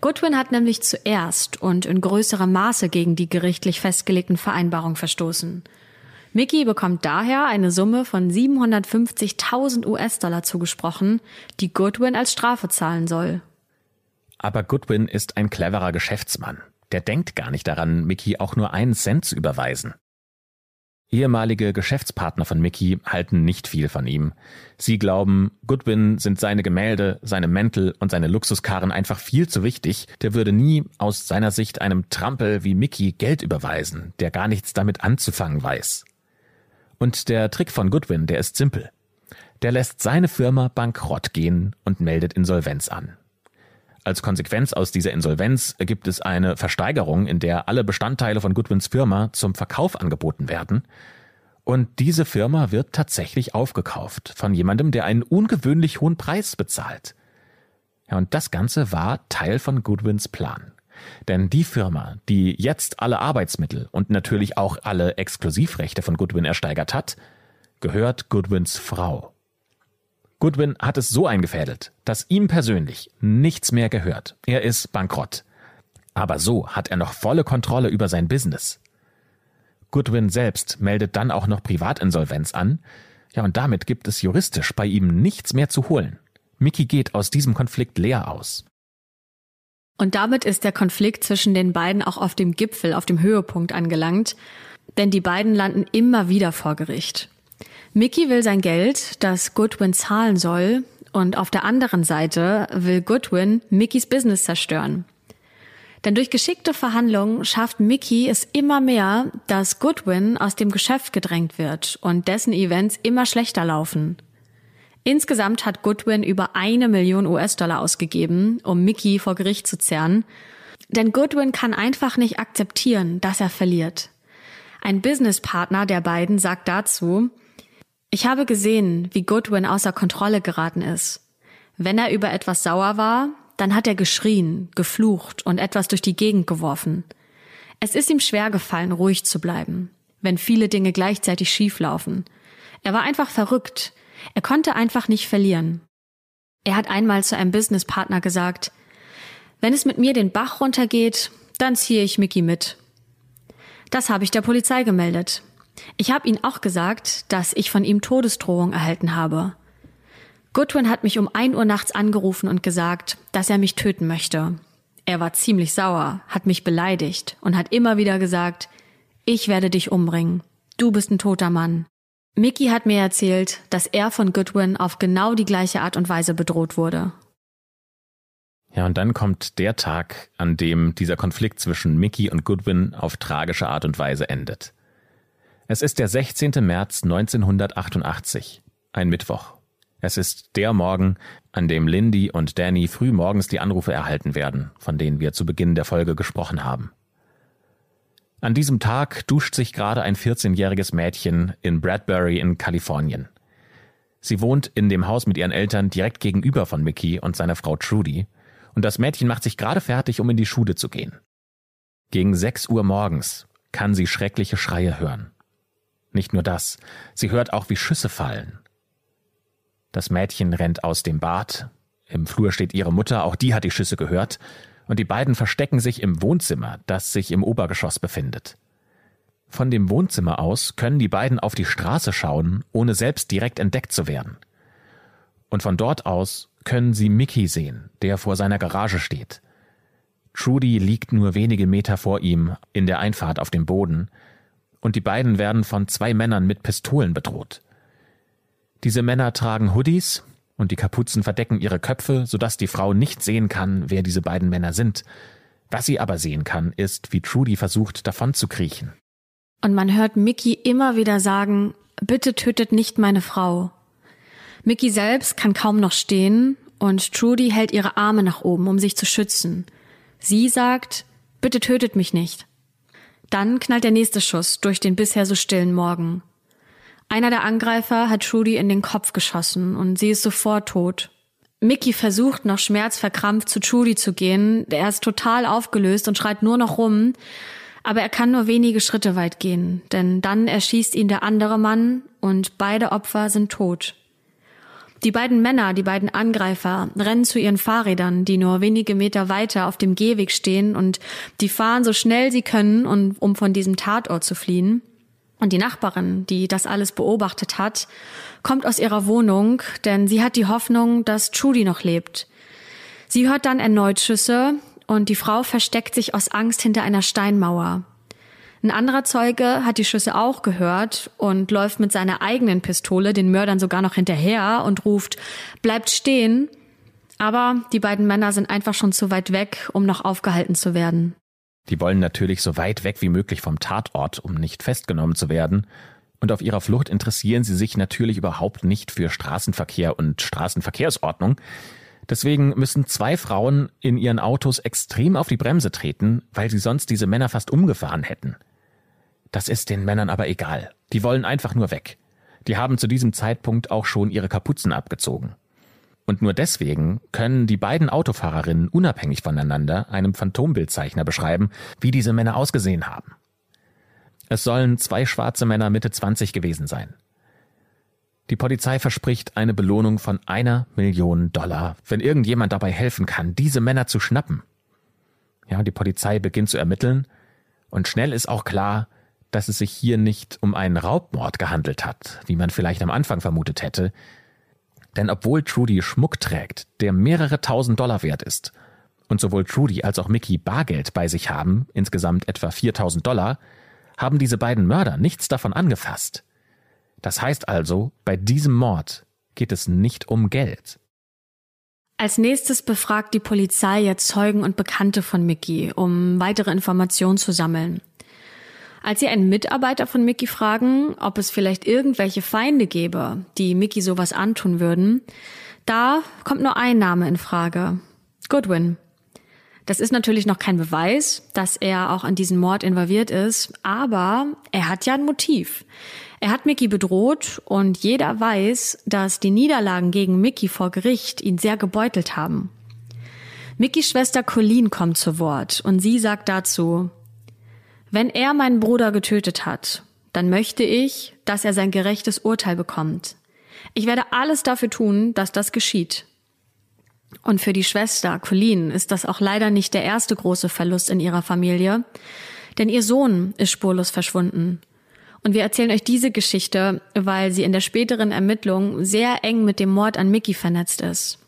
Goodwin hat nämlich zuerst und in größerem Maße gegen die gerichtlich festgelegten Vereinbarungen verstoßen. Mickey bekommt daher eine Summe von 750.000 US-Dollar zugesprochen, die Goodwin als Strafe zahlen soll. Aber Goodwin ist ein cleverer Geschäftsmann der denkt gar nicht daran, Mickey auch nur einen Cent zu überweisen. Ehemalige Geschäftspartner von Mickey halten nicht viel von ihm. Sie glauben, Goodwin sind seine Gemälde, seine Mäntel und seine Luxuskarren einfach viel zu wichtig. Der würde nie aus seiner Sicht einem Trampel wie Mickey Geld überweisen, der gar nichts damit anzufangen weiß. Und der Trick von Goodwin, der ist simpel. Der lässt seine Firma bankrott gehen und meldet Insolvenz an. Als Konsequenz aus dieser Insolvenz gibt es eine Versteigerung, in der alle Bestandteile von Goodwins Firma zum Verkauf angeboten werden. Und diese Firma wird tatsächlich aufgekauft von jemandem, der einen ungewöhnlich hohen Preis bezahlt. Ja, und das Ganze war Teil von Goodwins Plan. Denn die Firma, die jetzt alle Arbeitsmittel und natürlich auch alle Exklusivrechte von Goodwin ersteigert hat, gehört Goodwins Frau. Goodwin hat es so eingefädelt, dass ihm persönlich nichts mehr gehört. Er ist bankrott. Aber so hat er noch volle Kontrolle über sein Business. Goodwin selbst meldet dann auch noch Privatinsolvenz an. Ja, und damit gibt es juristisch bei ihm nichts mehr zu holen. Mickey geht aus diesem Konflikt leer aus. Und damit ist der Konflikt zwischen den beiden auch auf dem Gipfel, auf dem Höhepunkt angelangt, denn die beiden landen immer wieder vor Gericht. Mickey will sein Geld, das Goodwin zahlen soll, und auf der anderen Seite will Goodwin Mickys Business zerstören. Denn durch geschickte Verhandlungen schafft Mickey es immer mehr, dass Goodwin aus dem Geschäft gedrängt wird und dessen Events immer schlechter laufen. Insgesamt hat Goodwin über eine Million US-Dollar ausgegeben, um Mickey vor Gericht zu zerren. Denn Goodwin kann einfach nicht akzeptieren, dass er verliert. Ein Businesspartner der beiden sagt dazu, ich habe gesehen, wie Goodwin außer Kontrolle geraten ist. Wenn er über etwas sauer war, dann hat er geschrien, geflucht und etwas durch die Gegend geworfen. Es ist ihm schwer gefallen, ruhig zu bleiben, wenn viele Dinge gleichzeitig schief laufen. Er war einfach verrückt. Er konnte einfach nicht verlieren. Er hat einmal zu einem Businesspartner gesagt, wenn es mit mir den Bach runtergeht, dann ziehe ich Mickey mit. Das habe ich der Polizei gemeldet. Ich habe ihnen auch gesagt, dass ich von ihm Todesdrohung erhalten habe. Goodwin hat mich um ein Uhr nachts angerufen und gesagt, dass er mich töten möchte. Er war ziemlich sauer, hat mich beleidigt und hat immer wieder gesagt, ich werde dich umbringen. Du bist ein toter Mann. Mickey hat mir erzählt, dass er von Goodwin auf genau die gleiche Art und Weise bedroht wurde. Ja, und dann kommt der Tag, an dem dieser Konflikt zwischen Mickey und Goodwin auf tragische Art und Weise endet. Es ist der 16. März 1988, ein Mittwoch. Es ist der Morgen, an dem Lindy und Danny früh morgens die Anrufe erhalten werden, von denen wir zu Beginn der Folge gesprochen haben. An diesem Tag duscht sich gerade ein 14-jähriges Mädchen in Bradbury in Kalifornien. Sie wohnt in dem Haus mit ihren Eltern direkt gegenüber von Mickey und seiner Frau Trudy, und das Mädchen macht sich gerade fertig, um in die Schule zu gehen. Gegen 6 Uhr morgens kann sie schreckliche Schreie hören. Nicht nur das, sie hört auch, wie Schüsse fallen. Das Mädchen rennt aus dem Bad. Im Flur steht ihre Mutter, auch die hat die Schüsse gehört. Und die beiden verstecken sich im Wohnzimmer, das sich im Obergeschoss befindet. Von dem Wohnzimmer aus können die beiden auf die Straße schauen, ohne selbst direkt entdeckt zu werden. Und von dort aus können sie Mickey sehen, der vor seiner Garage steht. Trudy liegt nur wenige Meter vor ihm in der Einfahrt auf dem Boden, und die beiden werden von zwei Männern mit Pistolen bedroht. Diese Männer tragen Hoodies und die Kapuzen verdecken ihre Köpfe, sodass die Frau nicht sehen kann, wer diese beiden Männer sind. Was sie aber sehen kann, ist, wie Trudy versucht, davon. Und man hört Mickey immer wieder sagen, bitte tötet nicht meine Frau. Mickey selbst kann kaum noch stehen und Trudy hält ihre Arme nach oben, um sich zu schützen. Sie sagt, bitte tötet mich nicht. Dann knallt der nächste Schuss durch den bisher so stillen Morgen. Einer der Angreifer hat Trudy in den Kopf geschossen und sie ist sofort tot. Mickey versucht noch schmerzverkrampft zu Trudy zu gehen. Er ist total aufgelöst und schreit nur noch rum. Aber er kann nur wenige Schritte weit gehen, denn dann erschießt ihn der andere Mann und beide Opfer sind tot. Die beiden Männer, die beiden Angreifer, rennen zu ihren Fahrrädern, die nur wenige Meter weiter auf dem Gehweg stehen und die fahren so schnell sie können, um von diesem Tatort zu fliehen. Und die Nachbarin, die das alles beobachtet hat, kommt aus ihrer Wohnung, denn sie hat die Hoffnung, dass Trudy noch lebt. Sie hört dann erneut Schüsse und die Frau versteckt sich aus Angst hinter einer Steinmauer. Ein anderer Zeuge hat die Schüsse auch gehört und läuft mit seiner eigenen Pistole den Mördern sogar noch hinterher und ruft, bleibt stehen. Aber die beiden Männer sind einfach schon zu weit weg, um noch aufgehalten zu werden. Die wollen natürlich so weit weg wie möglich vom Tatort, um nicht festgenommen zu werden. Und auf ihrer Flucht interessieren sie sich natürlich überhaupt nicht für Straßenverkehr und Straßenverkehrsordnung. Deswegen müssen zwei Frauen in ihren Autos extrem auf die Bremse treten, weil sie sonst diese Männer fast umgefahren hätten. Das ist den Männern aber egal. Die wollen einfach nur weg. Die haben zu diesem Zeitpunkt auch schon ihre Kapuzen abgezogen. Und nur deswegen können die beiden Autofahrerinnen unabhängig voneinander einem Phantombildzeichner beschreiben, wie diese Männer ausgesehen haben. Es sollen zwei schwarze Männer Mitte 20 gewesen sein. Die Polizei verspricht eine Belohnung von einer Million Dollar, wenn irgendjemand dabei helfen kann, diese Männer zu schnappen. Ja, die Polizei beginnt zu ermitteln und schnell ist auch klar, dass es sich hier nicht um einen Raubmord gehandelt hat, wie man vielleicht am Anfang vermutet hätte, denn obwohl Trudy Schmuck trägt, der mehrere tausend Dollar wert ist, und sowohl Trudy als auch Mickey Bargeld bei sich haben, insgesamt etwa 4000 Dollar, haben diese beiden Mörder nichts davon angefasst. Das heißt also, bei diesem Mord geht es nicht um Geld. Als nächstes befragt die Polizei jetzt Zeugen und Bekannte von Mickey, um weitere Informationen zu sammeln. Als sie einen Mitarbeiter von Mickey fragen, ob es vielleicht irgendwelche Feinde gäbe, die Mickey sowas antun würden, da kommt nur ein Name in Frage. Goodwin. Das ist natürlich noch kein Beweis, dass er auch an diesen Mord involviert ist, aber er hat ja ein Motiv. Er hat Mickey bedroht und jeder weiß, dass die Niederlagen gegen Mickey vor Gericht ihn sehr gebeutelt haben. Mickys Schwester Colleen kommt zu Wort und sie sagt dazu, wenn er meinen Bruder getötet hat, dann möchte ich, dass er sein gerechtes Urteil bekommt. Ich werde alles dafür tun, dass das geschieht. Und für die Schwester, Colleen, ist das auch leider nicht der erste große Verlust in ihrer Familie, denn ihr Sohn ist spurlos verschwunden. Und wir erzählen euch diese Geschichte, weil sie in der späteren Ermittlung sehr eng mit dem Mord an Mickey vernetzt ist.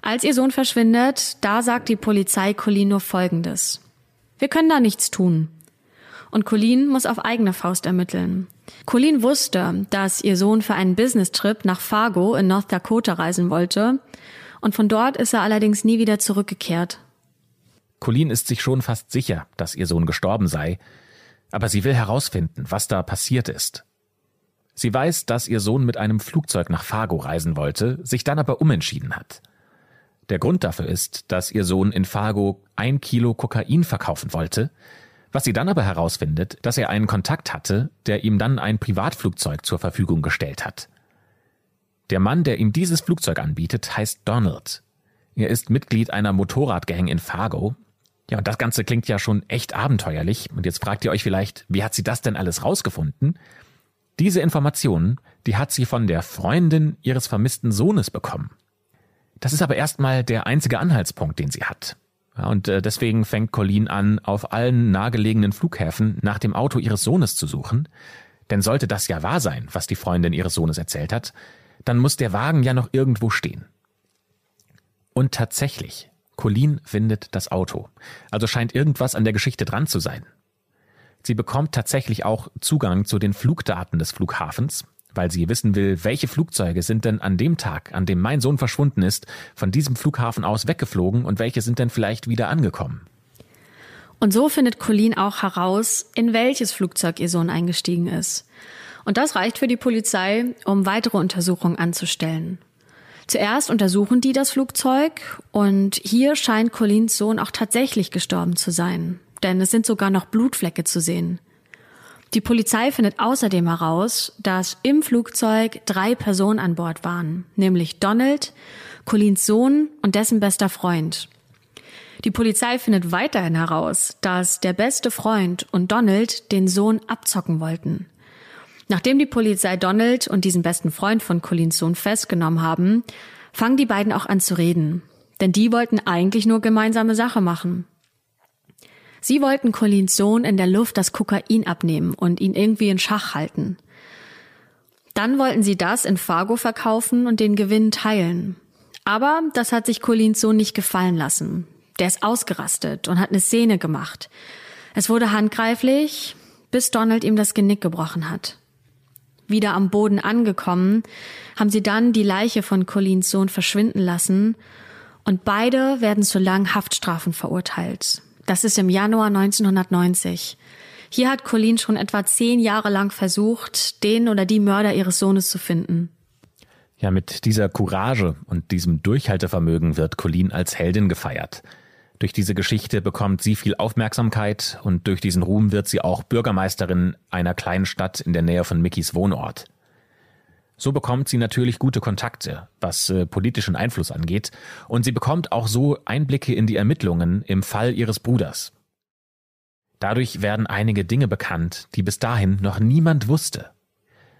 Als ihr Sohn verschwindet, da sagt die Polizei Colleen nur Folgendes. Wir können da nichts tun. Und Colleen muss auf eigene Faust ermitteln. Colleen wusste, dass ihr Sohn für einen Business-Trip nach Fargo in North Dakota reisen wollte und von dort ist er allerdings nie wieder zurückgekehrt. Colleen ist sich schon fast sicher, dass ihr Sohn gestorben sei, aber sie will herausfinden, was da passiert ist. Sie weiß, dass ihr Sohn mit einem Flugzeug nach Fargo reisen wollte, sich dann aber umentschieden hat. Der Grund dafür ist, dass ihr Sohn in Fargo ein Kilo Kokain verkaufen wollte, was sie dann aber herausfindet, dass er einen Kontakt hatte, der ihm dann ein Privatflugzeug zur Verfügung gestellt hat. Der Mann, der ihm dieses Flugzeug anbietet, heißt Donald. Er ist Mitglied einer Motorradgang in Fargo. Ja, und das Ganze klingt ja schon echt abenteuerlich. Und jetzt fragt ihr euch vielleicht, wie hat sie das denn alles rausgefunden? Diese Informationen, die hat sie von der Freundin ihres vermissten Sohnes bekommen. Das ist aber erstmal der einzige Anhaltspunkt, den sie hat. Und äh, deswegen fängt Colleen an, auf allen nahegelegenen Flughäfen nach dem Auto ihres Sohnes zu suchen. Denn sollte das ja wahr sein, was die Freundin ihres Sohnes erzählt hat, dann muss der Wagen ja noch irgendwo stehen. Und tatsächlich, Colleen findet das Auto. Also scheint irgendwas an der Geschichte dran zu sein. Sie bekommt tatsächlich auch Zugang zu den Flugdaten des Flughafens, weil sie wissen will, welche Flugzeuge sind denn an dem Tag, an dem mein Sohn verschwunden ist, von diesem Flughafen aus weggeflogen und welche sind denn vielleicht wieder angekommen. Und so findet Colleen auch heraus, in welches Flugzeug ihr Sohn eingestiegen ist. Und das reicht für die Polizei, um weitere Untersuchungen anzustellen. Zuerst untersuchen die das Flugzeug und hier scheint Collins Sohn auch tatsächlich gestorben zu sein, denn es sind sogar noch Blutflecke zu sehen. Die Polizei findet außerdem heraus, dass im Flugzeug drei Personen an Bord waren, nämlich Donald, Collins Sohn und dessen bester Freund. Die Polizei findet weiterhin heraus, dass der beste Freund und Donald den Sohn abzocken wollten. Nachdem die Polizei Donald und diesen besten Freund von Collins Sohn festgenommen haben, fangen die beiden auch an zu reden. Denn die wollten eigentlich nur gemeinsame Sache machen. Sie wollten Collins Sohn in der Luft das Kokain abnehmen und ihn irgendwie in Schach halten. Dann wollten sie das in Fargo verkaufen und den Gewinn teilen. Aber das hat sich Collins Sohn nicht gefallen lassen. Der ist ausgerastet und hat eine Szene gemacht. Es wurde handgreiflich, bis Donald ihm das Genick gebrochen hat wieder am Boden angekommen, haben sie dann die Leiche von Collins Sohn verschwinden lassen und beide werden zu langen Haftstrafen verurteilt. Das ist im Januar 1990. Hier hat Colleen schon etwa zehn Jahre lang versucht, den oder die Mörder ihres Sohnes zu finden. Ja, mit dieser Courage und diesem Durchhaltevermögen wird Colleen als Heldin gefeiert. Durch diese Geschichte bekommt sie viel Aufmerksamkeit und durch diesen Ruhm wird sie auch Bürgermeisterin einer kleinen Stadt in der Nähe von Mickys Wohnort. So bekommt sie natürlich gute Kontakte, was äh, politischen Einfluss angeht, und sie bekommt auch so Einblicke in die Ermittlungen im Fall ihres Bruders. Dadurch werden einige Dinge bekannt, die bis dahin noch niemand wusste.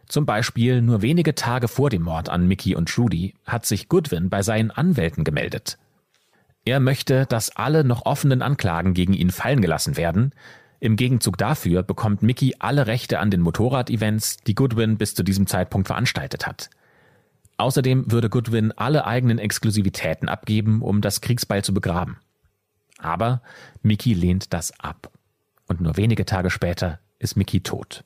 Zum Beispiel nur wenige Tage vor dem Mord an Mickey und Trudy hat sich Goodwin bei seinen Anwälten gemeldet. Er möchte, dass alle noch offenen Anklagen gegen ihn fallen gelassen werden. Im Gegenzug dafür bekommt Mickey alle Rechte an den Motorrad-Events, die Goodwin bis zu diesem Zeitpunkt veranstaltet hat. Außerdem würde Goodwin alle eigenen Exklusivitäten abgeben, um das Kriegsbeil zu begraben. Aber Mickey lehnt das ab. Und nur wenige Tage später ist Mickey tot.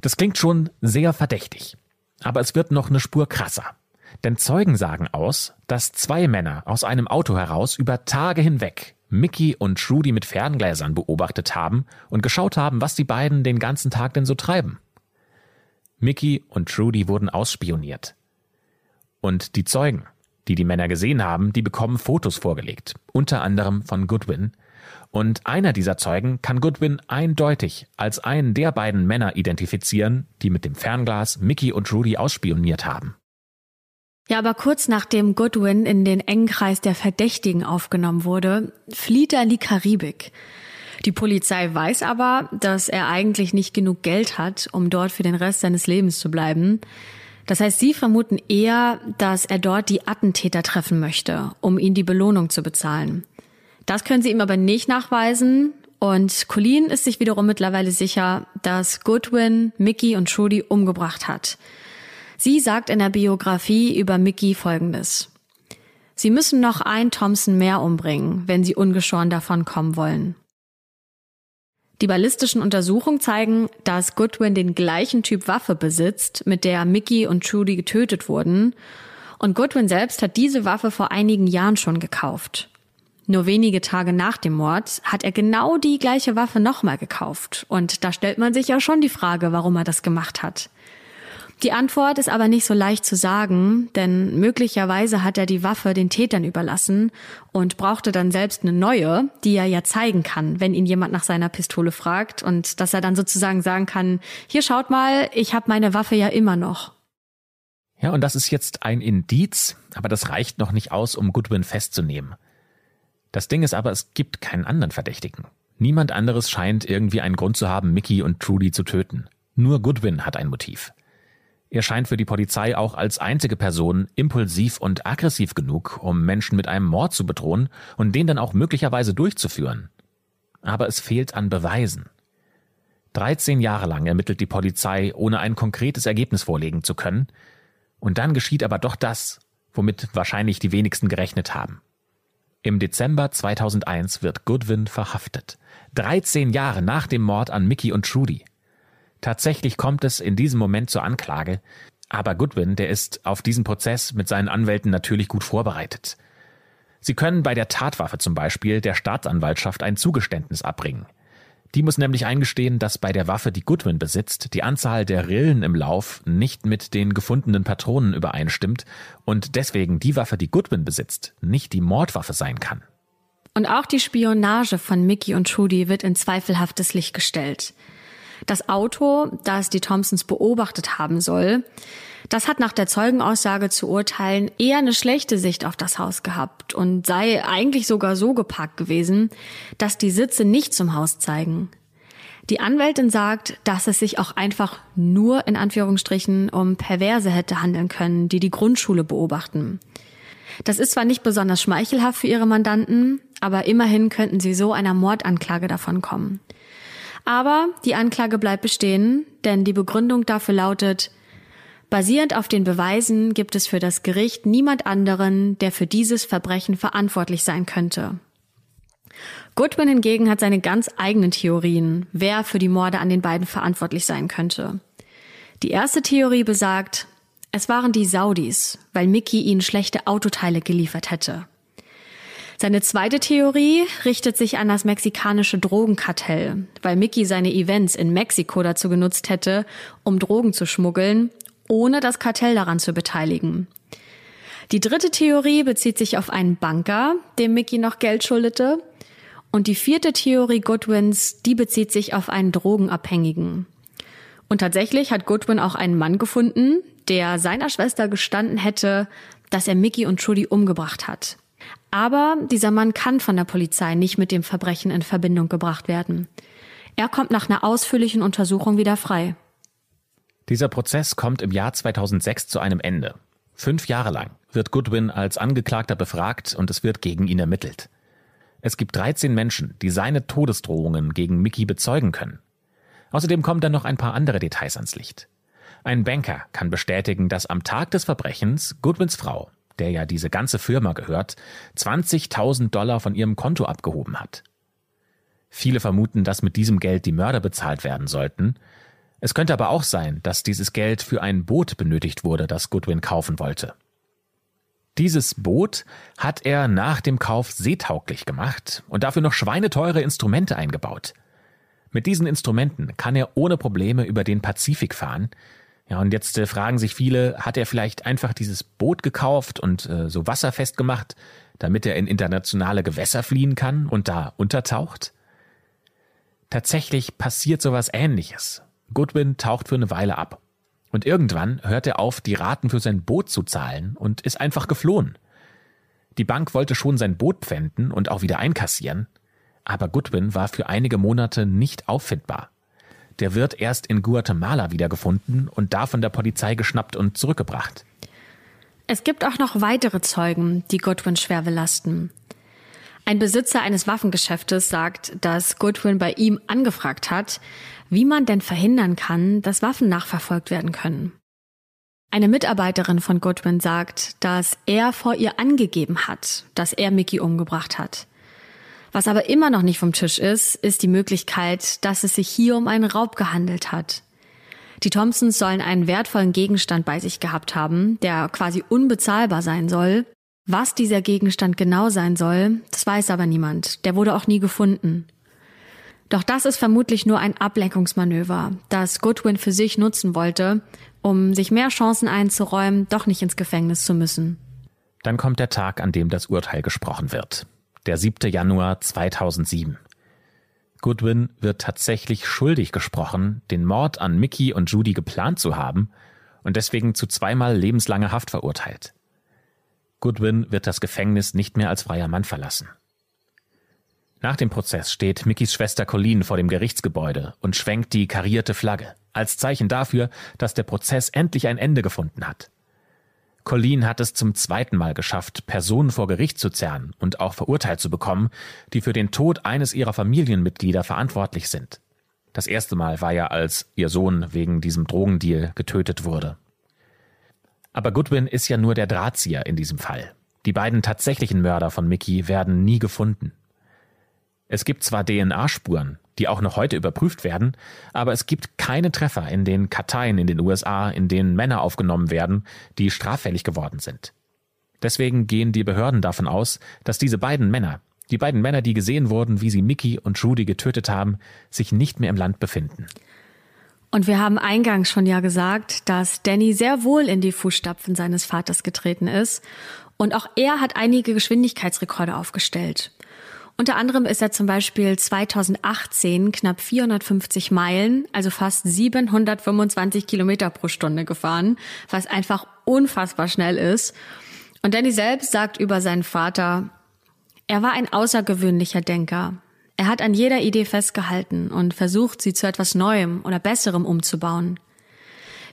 Das klingt schon sehr verdächtig. Aber es wird noch eine Spur krasser. Denn Zeugen sagen aus, dass zwei Männer aus einem Auto heraus über Tage hinweg Mickey und Trudy mit Ferngläsern beobachtet haben und geschaut haben, was die beiden den ganzen Tag denn so treiben. Mickey und Trudy wurden ausspioniert. Und die Zeugen, die die Männer gesehen haben, die bekommen Fotos vorgelegt, unter anderem von Goodwin. Und einer dieser Zeugen kann Goodwin eindeutig als einen der beiden Männer identifizieren, die mit dem Fernglas Mickey und Rudy ausspioniert haben. Ja, aber kurz nachdem Goodwin in den engen Kreis der Verdächtigen aufgenommen wurde, flieht er in die Karibik. Die Polizei weiß aber, dass er eigentlich nicht genug Geld hat, um dort für den Rest seines Lebens zu bleiben. Das heißt, sie vermuten eher, dass er dort die Attentäter treffen möchte, um ihnen die Belohnung zu bezahlen. Das können sie ihm aber nicht nachweisen. Und Colleen ist sich wiederum mittlerweile sicher, dass Goodwin Mickey und Trudy umgebracht hat. Sie sagt in der Biografie über Mickey Folgendes. Sie müssen noch ein Thompson mehr umbringen, wenn sie ungeschoren davon kommen wollen. Die ballistischen Untersuchungen zeigen, dass Goodwin den gleichen Typ Waffe besitzt, mit der Mickey und Trudy getötet wurden. Und Goodwin selbst hat diese Waffe vor einigen Jahren schon gekauft. Nur wenige Tage nach dem Mord hat er genau die gleiche Waffe nochmal gekauft. Und da stellt man sich ja schon die Frage, warum er das gemacht hat. Die Antwort ist aber nicht so leicht zu sagen, denn möglicherweise hat er die Waffe den Tätern überlassen und brauchte dann selbst eine neue, die er ja zeigen kann, wenn ihn jemand nach seiner Pistole fragt und dass er dann sozusagen sagen kann, hier schaut mal, ich habe meine Waffe ja immer noch. Ja, und das ist jetzt ein Indiz, aber das reicht noch nicht aus, um Goodwin festzunehmen. Das Ding ist aber, es gibt keinen anderen Verdächtigen. Niemand anderes scheint irgendwie einen Grund zu haben, Mickey und Trudy zu töten. Nur Goodwin hat ein Motiv. Er scheint für die Polizei auch als einzige Person impulsiv und aggressiv genug, um Menschen mit einem Mord zu bedrohen und den dann auch möglicherweise durchzuführen. Aber es fehlt an Beweisen. 13 Jahre lang ermittelt die Polizei, ohne ein konkretes Ergebnis vorlegen zu können. Und dann geschieht aber doch das, womit wahrscheinlich die wenigsten gerechnet haben. Im Dezember 2001 wird Goodwin verhaftet. 13 Jahre nach dem Mord an Mickey und Trudy. Tatsächlich kommt es in diesem Moment zur Anklage, aber Goodwin, der ist auf diesen Prozess mit seinen Anwälten natürlich gut vorbereitet. Sie können bei der Tatwaffe zum Beispiel der Staatsanwaltschaft ein Zugeständnis abbringen. Die muss nämlich eingestehen, dass bei der Waffe, die Goodwin besitzt, die Anzahl der Rillen im Lauf nicht mit den gefundenen Patronen übereinstimmt und deswegen die Waffe, die Goodwin besitzt, nicht die Mordwaffe sein kann. Und auch die Spionage von Mickey und Trudy wird in zweifelhaftes Licht gestellt. Das Auto, das die Thompsons beobachtet haben soll, das hat nach der Zeugenaussage zu urteilen eher eine schlechte Sicht auf das Haus gehabt und sei eigentlich sogar so geparkt gewesen, dass die Sitze nicht zum Haus zeigen. Die Anwältin sagt, dass es sich auch einfach nur in Anführungsstrichen um Perverse hätte handeln können, die die Grundschule beobachten. Das ist zwar nicht besonders schmeichelhaft für ihre Mandanten, aber immerhin könnten sie so einer Mordanklage davon kommen. Aber die Anklage bleibt bestehen, denn die Begründung dafür lautet, basierend auf den Beweisen gibt es für das Gericht niemand anderen, der für dieses Verbrechen verantwortlich sein könnte. Goodwin hingegen hat seine ganz eigenen Theorien, wer für die Morde an den beiden verantwortlich sein könnte. Die erste Theorie besagt, es waren die Saudis, weil Mickey ihnen schlechte Autoteile geliefert hätte. Seine zweite Theorie richtet sich an das mexikanische Drogenkartell, weil Mickey seine Events in Mexiko dazu genutzt hätte, um Drogen zu schmuggeln, ohne das Kartell daran zu beteiligen. Die dritte Theorie bezieht sich auf einen Banker, dem Mickey noch Geld schuldete. Und die vierte Theorie Goodwins, die bezieht sich auf einen Drogenabhängigen. Und tatsächlich hat Goodwin auch einen Mann gefunden, der seiner Schwester gestanden hätte, dass er Mickey und Trudy umgebracht hat. Aber dieser Mann kann von der Polizei nicht mit dem Verbrechen in Verbindung gebracht werden. Er kommt nach einer ausführlichen Untersuchung wieder frei. Dieser Prozess kommt im Jahr 2006 zu einem Ende. Fünf Jahre lang wird Goodwin als Angeklagter befragt und es wird gegen ihn ermittelt. Es gibt 13 Menschen, die seine Todesdrohungen gegen Mickey bezeugen können. Außerdem kommen dann noch ein paar andere Details ans Licht. Ein Banker kann bestätigen, dass am Tag des Verbrechens Goodwins Frau der ja diese ganze Firma gehört, 20.000 Dollar von ihrem Konto abgehoben hat. Viele vermuten, dass mit diesem Geld die Mörder bezahlt werden sollten. Es könnte aber auch sein, dass dieses Geld für ein Boot benötigt wurde, das Goodwin kaufen wollte. Dieses Boot hat er nach dem Kauf seetauglich gemacht und dafür noch schweineteure Instrumente eingebaut. Mit diesen Instrumenten kann er ohne Probleme über den Pazifik fahren, Ja, und jetzt äh, fragen sich viele, hat er vielleicht einfach dieses Boot gekauft und äh, so wasserfest gemacht, damit er in internationale Gewässer fliehen kann und da untertaucht? Tatsächlich passiert sowas ähnliches. Goodwin taucht für eine Weile ab. Und irgendwann hört er auf, die Raten für sein Boot zu zahlen und ist einfach geflohen. Die Bank wollte schon sein Boot pfänden und auch wieder einkassieren, aber Goodwin war für einige Monate nicht auffindbar. Der wird erst in Guatemala wiedergefunden und da von der Polizei geschnappt und zurückgebracht. Es gibt auch noch weitere Zeugen, die Goodwin schwer belasten. Ein Besitzer eines Waffengeschäftes sagt, dass Goodwin bei ihm angefragt hat, wie man denn verhindern kann, dass Waffen nachverfolgt werden können. Eine Mitarbeiterin von Goodwin sagt, dass er vor ihr angegeben hat, dass er Mickey umgebracht hat. Was aber immer noch nicht vom Tisch ist, ist die Möglichkeit, dass es sich hier um einen Raub gehandelt hat. Die Thompsons sollen einen wertvollen Gegenstand bei sich gehabt haben, der quasi unbezahlbar sein soll. Was dieser Gegenstand genau sein soll, das weiß aber niemand. Der wurde auch nie gefunden. Doch das ist vermutlich nur ein Ablenkungsmanöver, das Goodwin für sich nutzen wollte, um sich mehr Chancen einzuräumen, doch nicht ins Gefängnis zu müssen. Dann kommt der Tag, an dem das Urteil gesprochen wird der 7. Januar 2007. Goodwin wird tatsächlich schuldig gesprochen, den Mord an Mickey und Judy geplant zu haben und deswegen zu zweimal lebenslanger Haft verurteilt. Goodwin wird das Gefängnis nicht mehr als freier Mann verlassen. Nach dem Prozess steht Mickys Schwester Colleen vor dem Gerichtsgebäude und schwenkt die karierte Flagge, als Zeichen dafür, dass der Prozess endlich ein Ende gefunden hat. Colleen hat es zum zweiten Mal geschafft, Personen vor Gericht zu zerren und auch verurteilt zu bekommen, die für den Tod eines ihrer Familienmitglieder verantwortlich sind. Das erste Mal war ja, als ihr Sohn wegen diesem Drogendeal getötet wurde. Aber Goodwin ist ja nur der Drahtzieher in diesem Fall. Die beiden tatsächlichen Mörder von Mickey werden nie gefunden. Es gibt zwar DNA-Spuren, die auch noch heute überprüft werden, aber es gibt keine Treffer in den Karteien in den USA, in denen Männer aufgenommen werden, die straffällig geworden sind. Deswegen gehen die Behörden davon aus, dass diese beiden Männer, die beiden Männer, die gesehen wurden, wie sie Mickey und Judy getötet haben, sich nicht mehr im Land befinden. Und wir haben eingangs schon ja gesagt, dass Danny sehr wohl in die Fußstapfen seines Vaters getreten ist. Und auch er hat einige Geschwindigkeitsrekorde aufgestellt. Unter anderem ist er zum Beispiel 2018 knapp 450 Meilen, also fast 725 Kilometer pro Stunde gefahren, was einfach unfassbar schnell ist. Und Danny selbst sagt über seinen Vater, er war ein außergewöhnlicher Denker. Er hat an jeder Idee festgehalten und versucht, sie zu etwas Neuem oder Besserem umzubauen.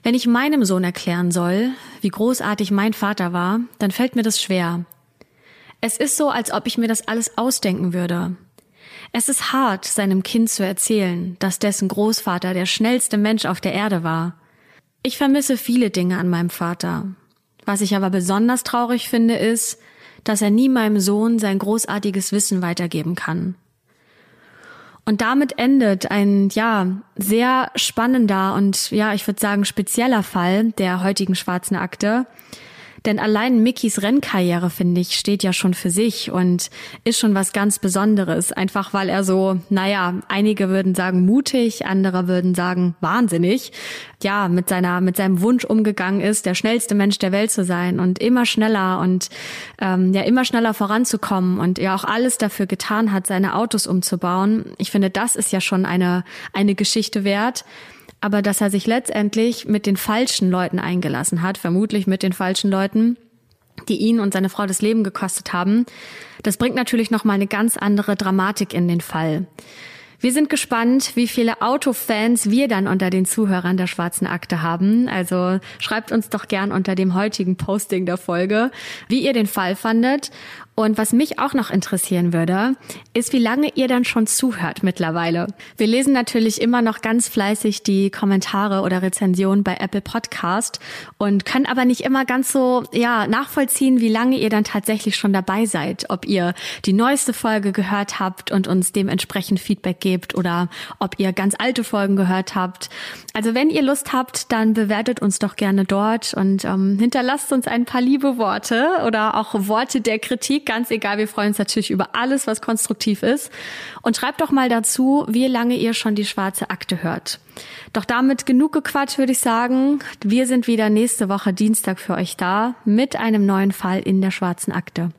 Wenn ich meinem Sohn erklären soll, wie großartig mein Vater war, dann fällt mir das schwer. Es ist so, als ob ich mir das alles ausdenken würde. Es ist hart, seinem Kind zu erzählen, dass dessen Großvater der schnellste Mensch auf der Erde war. Ich vermisse viele Dinge an meinem Vater. Was ich aber besonders traurig finde, ist, dass er nie meinem Sohn sein großartiges Wissen weitergeben kann. Und damit endet ein, ja, sehr spannender und, ja, ich würde sagen, spezieller Fall der heutigen schwarzen Akte. Denn allein Mickys Rennkarriere, finde ich, steht ja schon für sich und ist schon was ganz Besonderes. Einfach weil er so, naja, einige würden sagen mutig, andere würden sagen wahnsinnig, ja, mit seiner, mit seinem Wunsch umgegangen ist, der schnellste Mensch der Welt zu sein und immer schneller und ähm, ja, immer schneller voranzukommen und ja auch alles dafür getan hat, seine Autos umzubauen. Ich finde, das ist ja schon eine, eine Geschichte wert aber dass er sich letztendlich mit den falschen Leuten eingelassen hat, vermutlich mit den falschen Leuten, die ihn und seine Frau das Leben gekostet haben, das bringt natürlich noch mal eine ganz andere Dramatik in den Fall. Wir sind gespannt, wie viele Autofans wir dann unter den Zuhörern der Schwarzen Akte haben. Also schreibt uns doch gern unter dem heutigen Posting der Folge, wie ihr den Fall fandet und was mich auch noch interessieren würde, ist, wie lange ihr dann schon zuhört mittlerweile. Wir lesen natürlich immer noch ganz fleißig die Kommentare oder Rezensionen bei Apple Podcast und können aber nicht immer ganz so, ja, nachvollziehen, wie lange ihr dann tatsächlich schon dabei seid. Ob ihr die neueste Folge gehört habt und uns dementsprechend Feedback gebt oder ob ihr ganz alte Folgen gehört habt. Also wenn ihr Lust habt, dann bewertet uns doch gerne dort und ähm, hinterlasst uns ein paar liebe Worte oder auch Worte der Kritik Ganz egal, wir freuen uns natürlich über alles, was konstruktiv ist. Und schreibt doch mal dazu, wie lange ihr schon die schwarze Akte hört. Doch damit genug gequatscht, würde ich sagen. Wir sind wieder nächste Woche Dienstag für euch da mit einem neuen Fall in der schwarzen Akte.